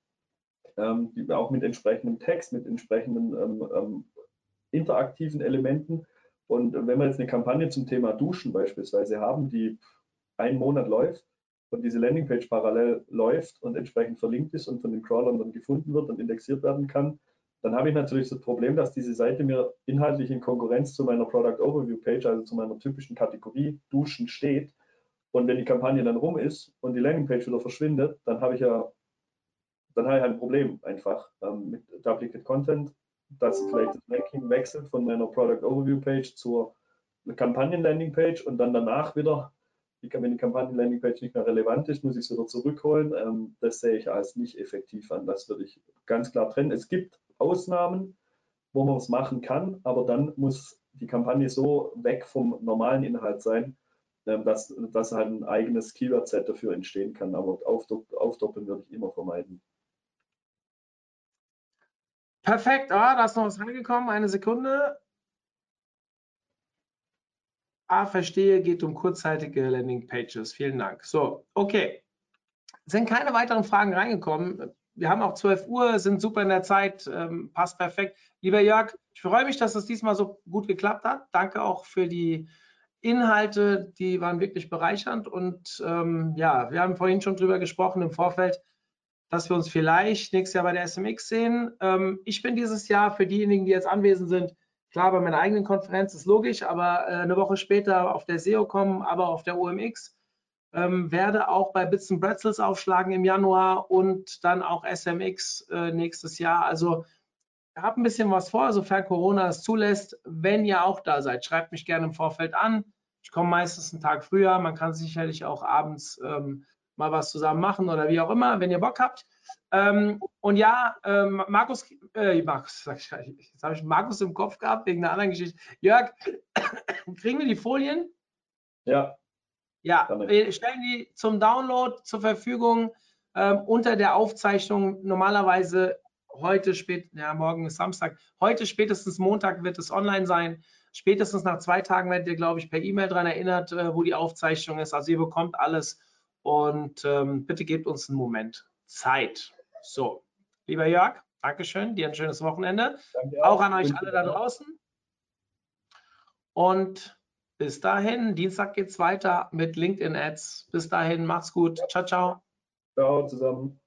Speaker 2: ähm, die, auch mit entsprechendem Text, mit entsprechenden ähm, ähm, interaktiven Elementen. Und wenn wir jetzt eine Kampagne zum Thema Duschen beispielsweise haben, die einen Monat läuft und diese Landingpage parallel läuft und entsprechend verlinkt ist und von den Crawlern dann gefunden wird und indexiert werden kann, dann habe ich natürlich das Problem, dass diese Seite mir inhaltlich in Konkurrenz zu meiner Product Overview Page, also zu meiner typischen Kategorie Duschen steht. Und wenn die Kampagne dann rum ist und die Landingpage wieder verschwindet, dann habe ich ja dann habe ich halt ein Problem einfach ähm, mit Duplicate Content, dass vielleicht das Ranking wechselt von meiner Product Overview Page zur Kampagnen Landing Page und dann danach wieder, wenn die Kampagnen Landing Page nicht mehr relevant ist, muss ich es wieder zurückholen. Ähm, das sehe ich als nicht effektiv an. Das würde ich ganz klar trennen. Es gibt Ausnahmen, wo man es machen kann, aber dann muss die Kampagne so weg vom normalen Inhalt sein, ähm, dass, dass halt ein eigenes Keyword-Set dafür entstehen kann. Aber aufdoppeln würde ich immer vermeiden.
Speaker 1: Perfekt, ah, da ist noch was reingekommen. Eine Sekunde. Ah, verstehe, geht um kurzzeitige Landingpages. Vielen Dank. So, okay. Sind keine weiteren Fragen reingekommen. Wir haben auch 12 Uhr, sind super in der Zeit, ähm, passt perfekt. Lieber Jörg, ich freue mich, dass es diesmal so gut geklappt hat. Danke auch für die Inhalte, die waren wirklich bereichernd. Und ähm, ja, wir haben vorhin schon drüber gesprochen im Vorfeld dass wir uns vielleicht nächstes Jahr bei der SMX sehen. Ähm, ich bin dieses Jahr für diejenigen, die jetzt anwesend sind, klar bei meiner eigenen Konferenz ist logisch, aber äh, eine Woche später auf der SEO kommen, aber auf der OMX. Ähm, werde auch bei Bits and Pretzels aufschlagen im Januar und dann auch SMX äh, nächstes Jahr. Also habe ein bisschen was vor, sofern Corona es zulässt. Wenn ihr auch da seid, schreibt mich gerne im Vorfeld an. Ich komme meistens einen Tag früher. Man kann sicherlich auch abends ähm, mal was zusammen machen oder wie auch immer, wenn ihr Bock habt. Ähm, und ja, ähm, Markus, äh, Markus, sag ich, jetzt habe ich Markus im Kopf gehabt wegen einer anderen Geschichte. Jörg, <coughs> kriegen wir die Folien?
Speaker 2: Ja.
Speaker 1: Ja, wir stellen die zum Download zur Verfügung ähm, unter der Aufzeichnung. Normalerweise heute spät, ja, morgen ist Samstag, heute spätestens Montag wird es online sein. Spätestens nach zwei Tagen werdet ihr, glaube ich, per E-Mail daran erinnert, äh, wo die Aufzeichnung ist. Also ihr bekommt alles und ähm, bitte gebt uns einen Moment Zeit. So, lieber Jörg, Dankeschön, dir ein schönes Wochenende. Auch. auch an euch alle da draußen. Und bis dahin, Dienstag geht es weiter mit LinkedIn Ads. Bis dahin, macht's gut. Ciao, ciao.
Speaker 2: Ciao zusammen.